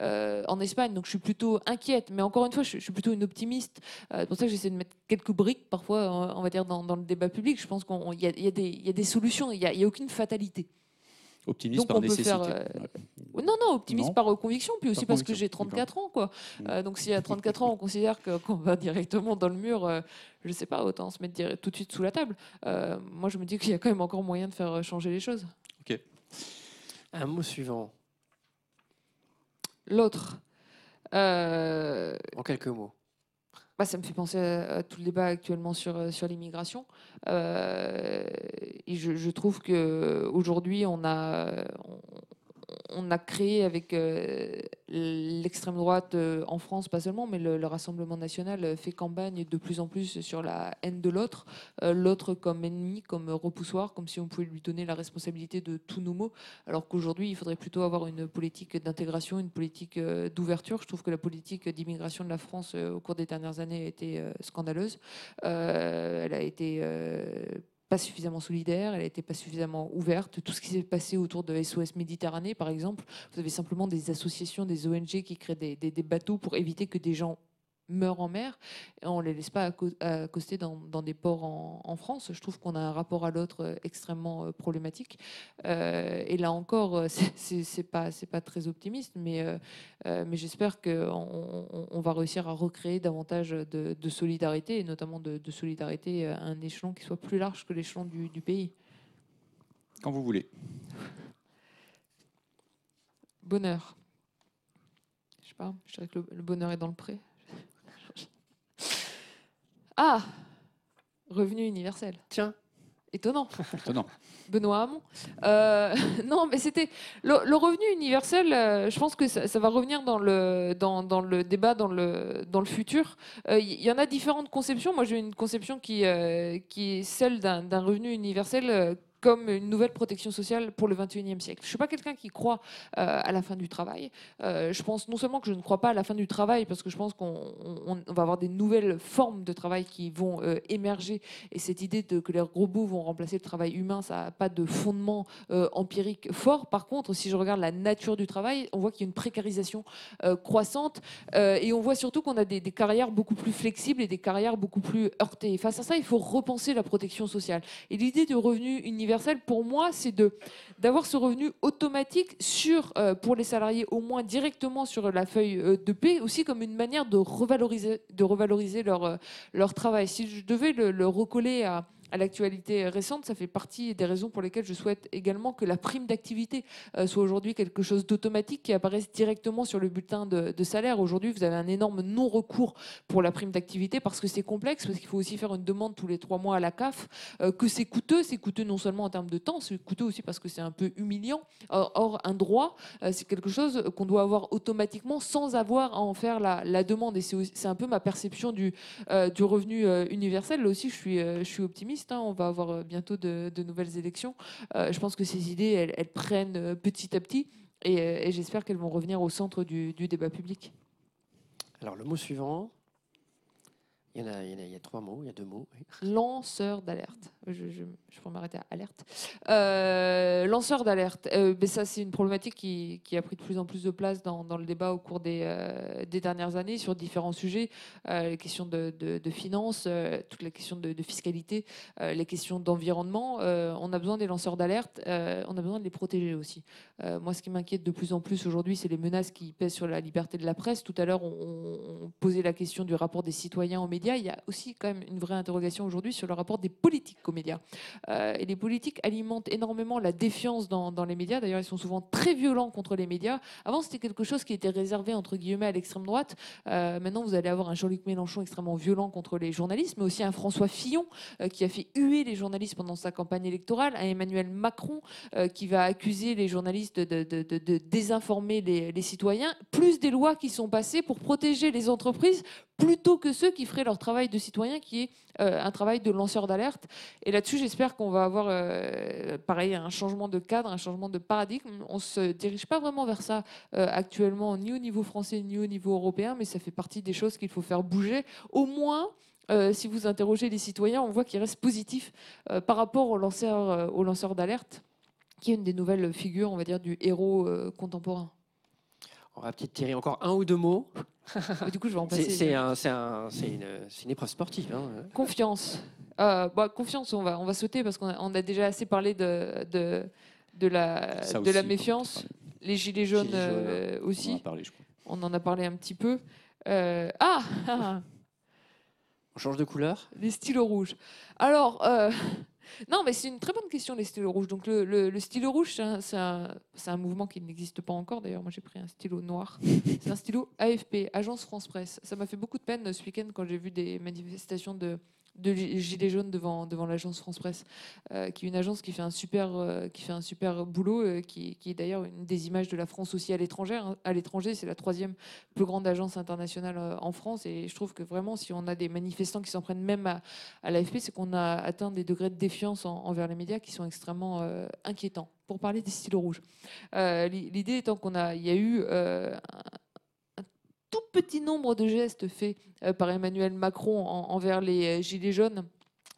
Speaker 2: en Espagne. Donc, je suis plutôt inquiète. Mais encore une fois, je suis plutôt une optimiste. C'est pour ça que j'essaie de mettre quelques briques parfois, on va dire, dans, le débat public. Je pense qu'il y, a des solutions. Il n'y a aucune fatalité.
Speaker 5: Optimiste par nécessité.
Speaker 2: Euh, non, non, optimiste par conviction, puis aussi parce que j'ai 34 ans. Quoi. Mm. Euh, donc si à 34 ans, on considère qu'on va directement dans le mur, euh, je ne sais pas, autant se mettre tout de suite sous la table. moi, je me dis qu'il y a quand même encore moyen de faire changer les choses.
Speaker 5: Ok.
Speaker 1: Un mot suivant.
Speaker 2: L'autre.
Speaker 1: En quelques mots.
Speaker 2: Bah, ça me fait penser à, tout le débat actuellement sur, euh, sur l'immigration. Euh, et je, je, trouve qu'aujourd'hui, on a, on a créé avec euh, l'extrême droite euh, en France, pas seulement, mais le, Rassemblement national fait campagne de plus en plus sur la haine de l'autre, l'autre comme ennemi, comme repoussoir, comme si on pouvait lui donner la responsabilité de tous nos maux, alors qu'aujourd'hui, il faudrait plutôt avoir une politique d'intégration, une politique d'ouverture. Je trouve que la politique d'immigration de la France au cours des dernières années a été scandaleuse. elle a été suffisamment solidaire, elle n'était pas suffisamment ouverte. Tout ce qui s'est passé autour de SOS Méditerranée, par exemple, vous avez simplement des associations, des ONG qui créent des bateaux pour éviter que des gens meurent en mer, et on ne les laisse pas accoster dans, dans des ports en, France. Je trouve qu'on a un rapport à l'autre euh, extrêmement euh, problématique. Euh, et là encore, c'est pas, pas très optimiste, mais, mais j'espère qu'on on va réussir à recréer davantage de, solidarité, et notamment de, solidarité à un échelon qui soit plus large que l'échelon du, du pays.
Speaker 5: Quand vous voulez.
Speaker 2: Bonheur. Je sais pas, je dirais que le bonheur est dans le pré. Ah Revenu universel.
Speaker 1: Tiens.
Speaker 2: Étonnant.
Speaker 5: Étonnant.
Speaker 2: Benoît Hamon. Euh, non, mais c'était le, revenu universel. Euh, je pense que ça, va revenir dans le, dans, le débat dans le, dans le futur. Il euh, y, en a différentes conceptions. Moi, j'ai une conception qui, qui est celle d'un revenu universel comme une nouvelle protection sociale pour le 21e siècle. Je ne suis pas quelqu'un qui croit euh, à la fin du travail. Euh, je pense non seulement que je ne crois pas à la fin du travail, parce que je pense qu'on va avoir des nouvelles formes de travail qui vont euh, émerger, et cette idée de, que les robots vont remplacer le travail humain, ça n'a pas de fondement empirique fort. Par contre, si je regarde la nature du travail, on voit qu'il y a une précarisation croissante, et on voit surtout qu'on a des, carrières beaucoup plus flexibles et des carrières beaucoup plus heurtées. face à ça, il faut repenser la protection sociale. Et l'idée du revenu universel, pour moi, c'est d'avoir ce revenu automatique sur, euh, pour les salariés, au moins directement sur la feuille euh, de paie, aussi comme une manière de revaloriser, de revaloriser leur, euh, leur travail. Si je devais le recoller à, à l'actualité récente, ça fait partie des raisons pour lesquelles je souhaite également que la prime d'activité euh, soit aujourd'hui quelque chose d'automatique qui apparaisse directement sur le bulletin de, salaire. Aujourd'hui, vous avez un énorme non-recours pour la prime d'activité parce que c'est complexe, parce qu'il faut aussi faire une demande tous les trois mois à la CAF, euh, que c'est coûteux. C'est coûteux non seulement en termes de temps, c'est coûteux aussi parce que c'est un peu humiliant. Or, un droit, euh, c'est quelque chose qu'on doit avoir automatiquement sans avoir à en faire la, demande. Et c'est un peu ma perception du, revenu universel. Là aussi, je suis optimiste. Hein. On va avoir euh, bientôt de, nouvelles élections. Euh, je pense que ces idées, elles, prennent euh, petit à petit et, j'espère qu'elles vont revenir au centre du, du débat public.
Speaker 1: Alors le mot suivant, il y, a, trois mots, il y a deux mots.
Speaker 2: Lanceur d'alerte. Je, je, pourrais m'arrêter à alerte. Euh, lanceur d'alerte. Euh, ça, c'est une problématique qui, a pris de plus en plus de place dans, le débat au cours des, euh, des, dernières années sur différents sujets. les questions de, finances, toutes les questions de, fiscalité, les questions d'environnement. on a besoin des lanceurs d'alerte. on a besoin de les protéger aussi. moi, ce qui m'inquiète de plus en plus aujourd'hui, c'est les menaces qui pèsent sur la liberté de la presse. Tout à l'heure, on posait la question du rapport des citoyens aux médias il y a aussi quand même une vraie interrogation aujourd'hui sur le rapport des politiques aux médias. Euh, et les politiques alimentent énormément la défiance dans, les médias. D'ailleurs, ils sont souvent très violents contre les médias. Avant, c'était quelque chose qui était réservé, entre guillemets, à l'extrême droite. Euh, maintenant, vous allez avoir un Jean-Luc Mélenchon extrêmement violent contre les journalistes, mais aussi un François Fillon euh, qui a fait huer les journalistes pendant sa campagne électorale, un Emmanuel Macron qui va accuser les journalistes de, désinformer les, les citoyens, plus des lois qui sont passées pour protéger les entreprises plutôt que ceux qui feraient leur travail de citoyen, qui est euh, un travail de lanceur d'alerte. Et là-dessus, j'espère qu'on va avoir, euh, pareil, un changement de cadre, un changement de paradigme. On ne se dirige pas vraiment vers ça euh, actuellement, ni au niveau français, ni au niveau européen, mais ça fait partie des choses qu'il faut faire bouger. Au moins, si vous interrogez les citoyens, on voit qu'ils restent positifs par rapport aux lanceurs, lanceurs d'alerte, qui est une des nouvelles figures, on va dire, du héros contemporain.
Speaker 1: On va peut-être tirer encore un ou deux mots.
Speaker 2: du coup, je vais en passer.
Speaker 1: C'est un, une, une, épreuve sportive. Hein.
Speaker 2: Confiance. Euh, bah, confiance, on va, on va sauter parce qu'on a, on a déjà assez parlé de, de, de la, de la méfiance. Les gilets jaunes, euh, aussi. On en, on en, a parlé un petit peu. Euh, ah
Speaker 1: On change de couleur?
Speaker 2: Les stylos rouges. Alors, non, mais c'est une très bonne question, les stylos rouges. Donc, le, stylo rouge, c'est un, mouvement qui n'existe pas encore. D'ailleurs, moi, j'ai pris un stylo noir. C'est un stylo AFP, Agence France Presse. Ça m'a fait beaucoup de peine ce week-end quand j'ai vu des manifestations de, de Gilets jaunes devant, devant l'agence France Presse, euh, qui est une agence qui fait un super, euh, qui fait un super boulot, euh, qui, qui, est d'ailleurs une des images de la France aussi à l'étranger. Hein. À l'étranger, c'est la troisième plus grande agence internationale en France. Et je trouve que vraiment, si on a des manifestants qui s'en prennent même à, l'AFP, c'est qu'on a atteint des degrés de défiance envers les médias qui sont extrêmement inquiétants. Pour parler des stylos rouges, l'idée étant qu'on a, il y a eu tout petit nombre de gestes faits par Emmanuel Macron envers les Gilets jaunes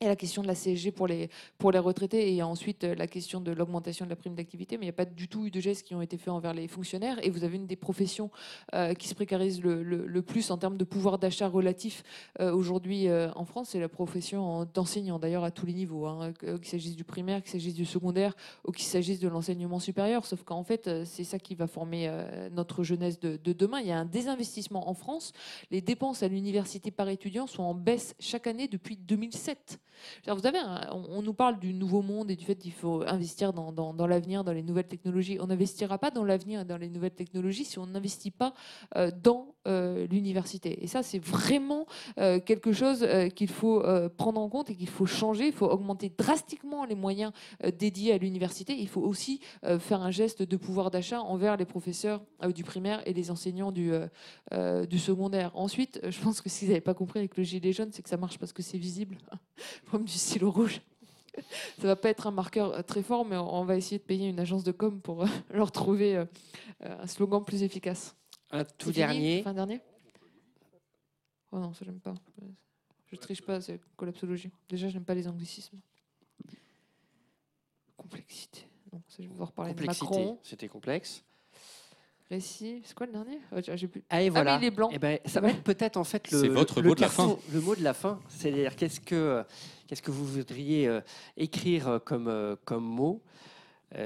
Speaker 2: et la question de la CSG pour les, pour les retraités et ensuite euh, la question de l'augmentation de la prime d'activité. Mais il n'y a pas du tout eu de gestes qui ont été faits envers les fonctionnaires. Et vous avez une des professions euh, qui se précarise le, le, plus en termes de pouvoir d'achat relatif euh, aujourd'hui en France, c'est la profession d'enseignant, d'ailleurs à tous les niveaux, hein, qu'il s'agisse du primaire, qu'il s'agisse du secondaire ou qu'il s'agisse de l'enseignement supérieur. Sauf qu'en fait, c'est ça qui va former notre jeunesse de, de demain. Il y a un désinvestissement en France. Les dépenses à l'université par étudiant sont en baisse chaque année depuis 2007. Vous savez, on, nous parle du nouveau monde et du fait qu'il faut investir dans, l'avenir, dans les nouvelles technologies. On n'investira pas dans l'avenir et dans les nouvelles technologies si on n'investit pas euh, dans euh, l'université. Et ça, c'est vraiment euh, quelque chose qu'il faut prendre en compte et qu'il faut changer. Il faut augmenter drastiquement les moyens dédiés à l'université. Il faut aussi faire un geste de pouvoir d'achat envers les professeurs du primaire et les enseignants du, du secondaire. Ensuite, je pense que si vous n'avez pas compris avec le gilet jaune, c'est que ça marche parce que c'est visible. Comme du stylo rouge. Ça va pas être un marqueur euh, très fort, mais on va essayer de payer une agence de com pour euh, leur trouver euh, un slogan plus efficace.
Speaker 1: Un tout dernier.
Speaker 2: Fin dernier Oh non, ça j'aime pas. Je triche pas, c'est collapsologie. Déjà, je n'aime pas les anglicismes. Complexité. Non, ça, je vais devoir parler
Speaker 1: Complexité,
Speaker 2: de Macron.
Speaker 1: C'était complexe.
Speaker 2: Récit, c'est quoi le dernier oh,
Speaker 1: J'ai plus. Ah, et voilà.
Speaker 2: Ah, il est blanc.
Speaker 1: Eh ben, ça va être peut-être en fait le.
Speaker 5: Votre mot de la fin.
Speaker 1: Le mot de la fin. C'est-à-dire qu'est-ce que qu'est-ce que vous voudriez euh, écrire euh, comme euh, comme mot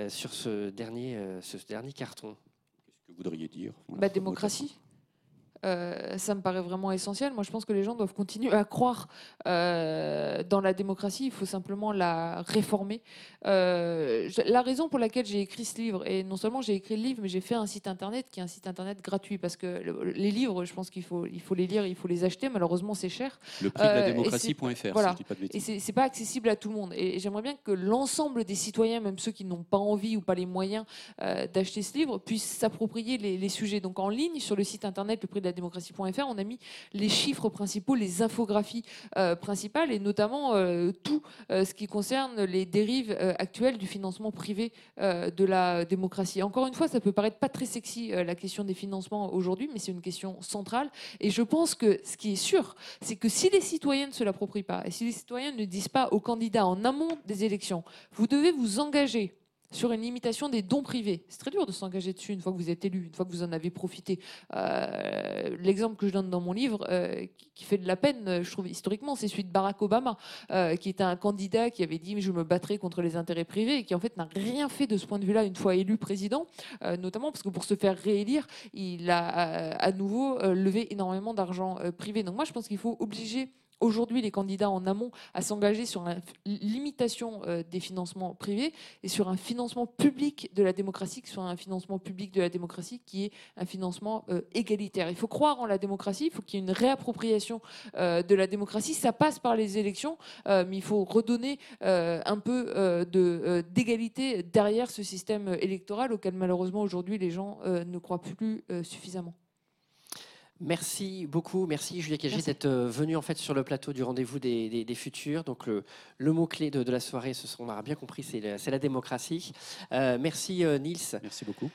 Speaker 1: sur ce dernier ce dernier carton?
Speaker 5: Qu'est-ce que vous voudriez dire?
Speaker 2: Bah, Démocratie. Euh, ça me paraît vraiment essentiel. Moi, je pense que les gens doivent continuer à croire euh, dans la démocratie. Il faut simplement la réformer. Euh, la raison pour laquelle j'ai écrit ce livre, et non seulement j'ai écrit le livre, mais j'ai fait un site internet qui est un site internet gratuit parce que les livres, je pense qu'il faut, il faut les lire, il faut les acheter. Malheureusement, c'est cher.
Speaker 5: Le prix de la démocratie.fr.
Speaker 2: Voilà. et c'est pas accessible à tout le monde. Et j'aimerais bien que l'ensemble des citoyens, même ceux qui n'ont pas envie ou pas les moyens d'acheter ce livre, puissent s'approprier les, les, sujets. Donc en ligne sur le site internet, le prix de la démocratie.fr, on a mis les chiffres principaux, les infographies euh, principales et notamment euh, tout euh, ce qui concerne les dérives actuelles du financement privé de la démocratie. Encore une fois, ça peut paraître pas très sexy la question des financements aujourd'hui, mais c'est une question centrale. Et je pense que ce qui est sûr, c'est que si les citoyens ne se l'approprient pas et si les citoyens ne disent pas aux candidats en amont des élections, vous devez vous engager sur une limitation des dons privés. C'est très dur de s'engager dessus une fois que vous êtes élu, une fois que vous en avez profité. Euh, l'exemple que je donne dans mon livre, euh, qui fait de la peine, euh, je trouve historiquement, c'est celui de Barack Obama, qui était un candidat qui avait dit je me battrai contre les intérêts privés et qui en fait n'a rien fait de ce point de vue-là une fois élu président, notamment parce que pour se faire réélire, il a à nouveau levé énormément d'argent privé. Donc moi je pense qu'il faut obliger aujourd'hui les candidats en amont à s'engager sur une limitation euh, des financements privés et sur un financement public de la démocratie, soit un financement public de la démocratie qui est un financement euh, égalitaire. Il faut croire en la démocratie, il faut qu'il y ait une réappropriation euh, de la démocratie. Ça passe par les élections, mais il faut redonner un peu d'égalité derrière ce système électoral auquel malheureusement aujourd'hui les gens ne croient plus suffisamment.
Speaker 1: Merci beaucoup, merci Julia Cagé d'être euh, venue en fait sur le plateau du rendez-vous des, futurs. Donc le, le mot clé de, la soirée, ce on aura bien compris, c'est la, la, démocratie. Euh, merci euh, Nils.
Speaker 5: Merci beaucoup.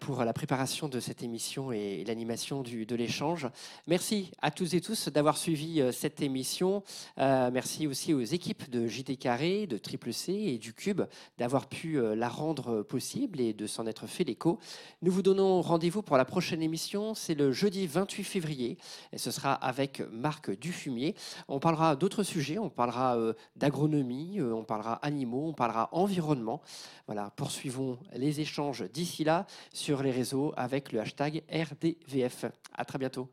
Speaker 1: pour la préparation de cette émission et, l'animation de l'échange. Merci à tous et tous d'avoir suivi cette émission. merci aussi aux équipes de JT Carré, de Triple C et du Cube d'avoir pu la rendre possible et de s'en être fait l'écho. Nous vous donnons rendez-vous pour la prochaine émission. C'est le jeudi 28 février. Et ce sera avec Marc Dufumier. On parlera d'autres sujets. On parlera euh, d'agronomie, euh, on parlera animaux, on parlera environnement. Voilà, poursuivons les échanges d'ici là sur les réseaux avec le hashtag RDVF. À très bientôt.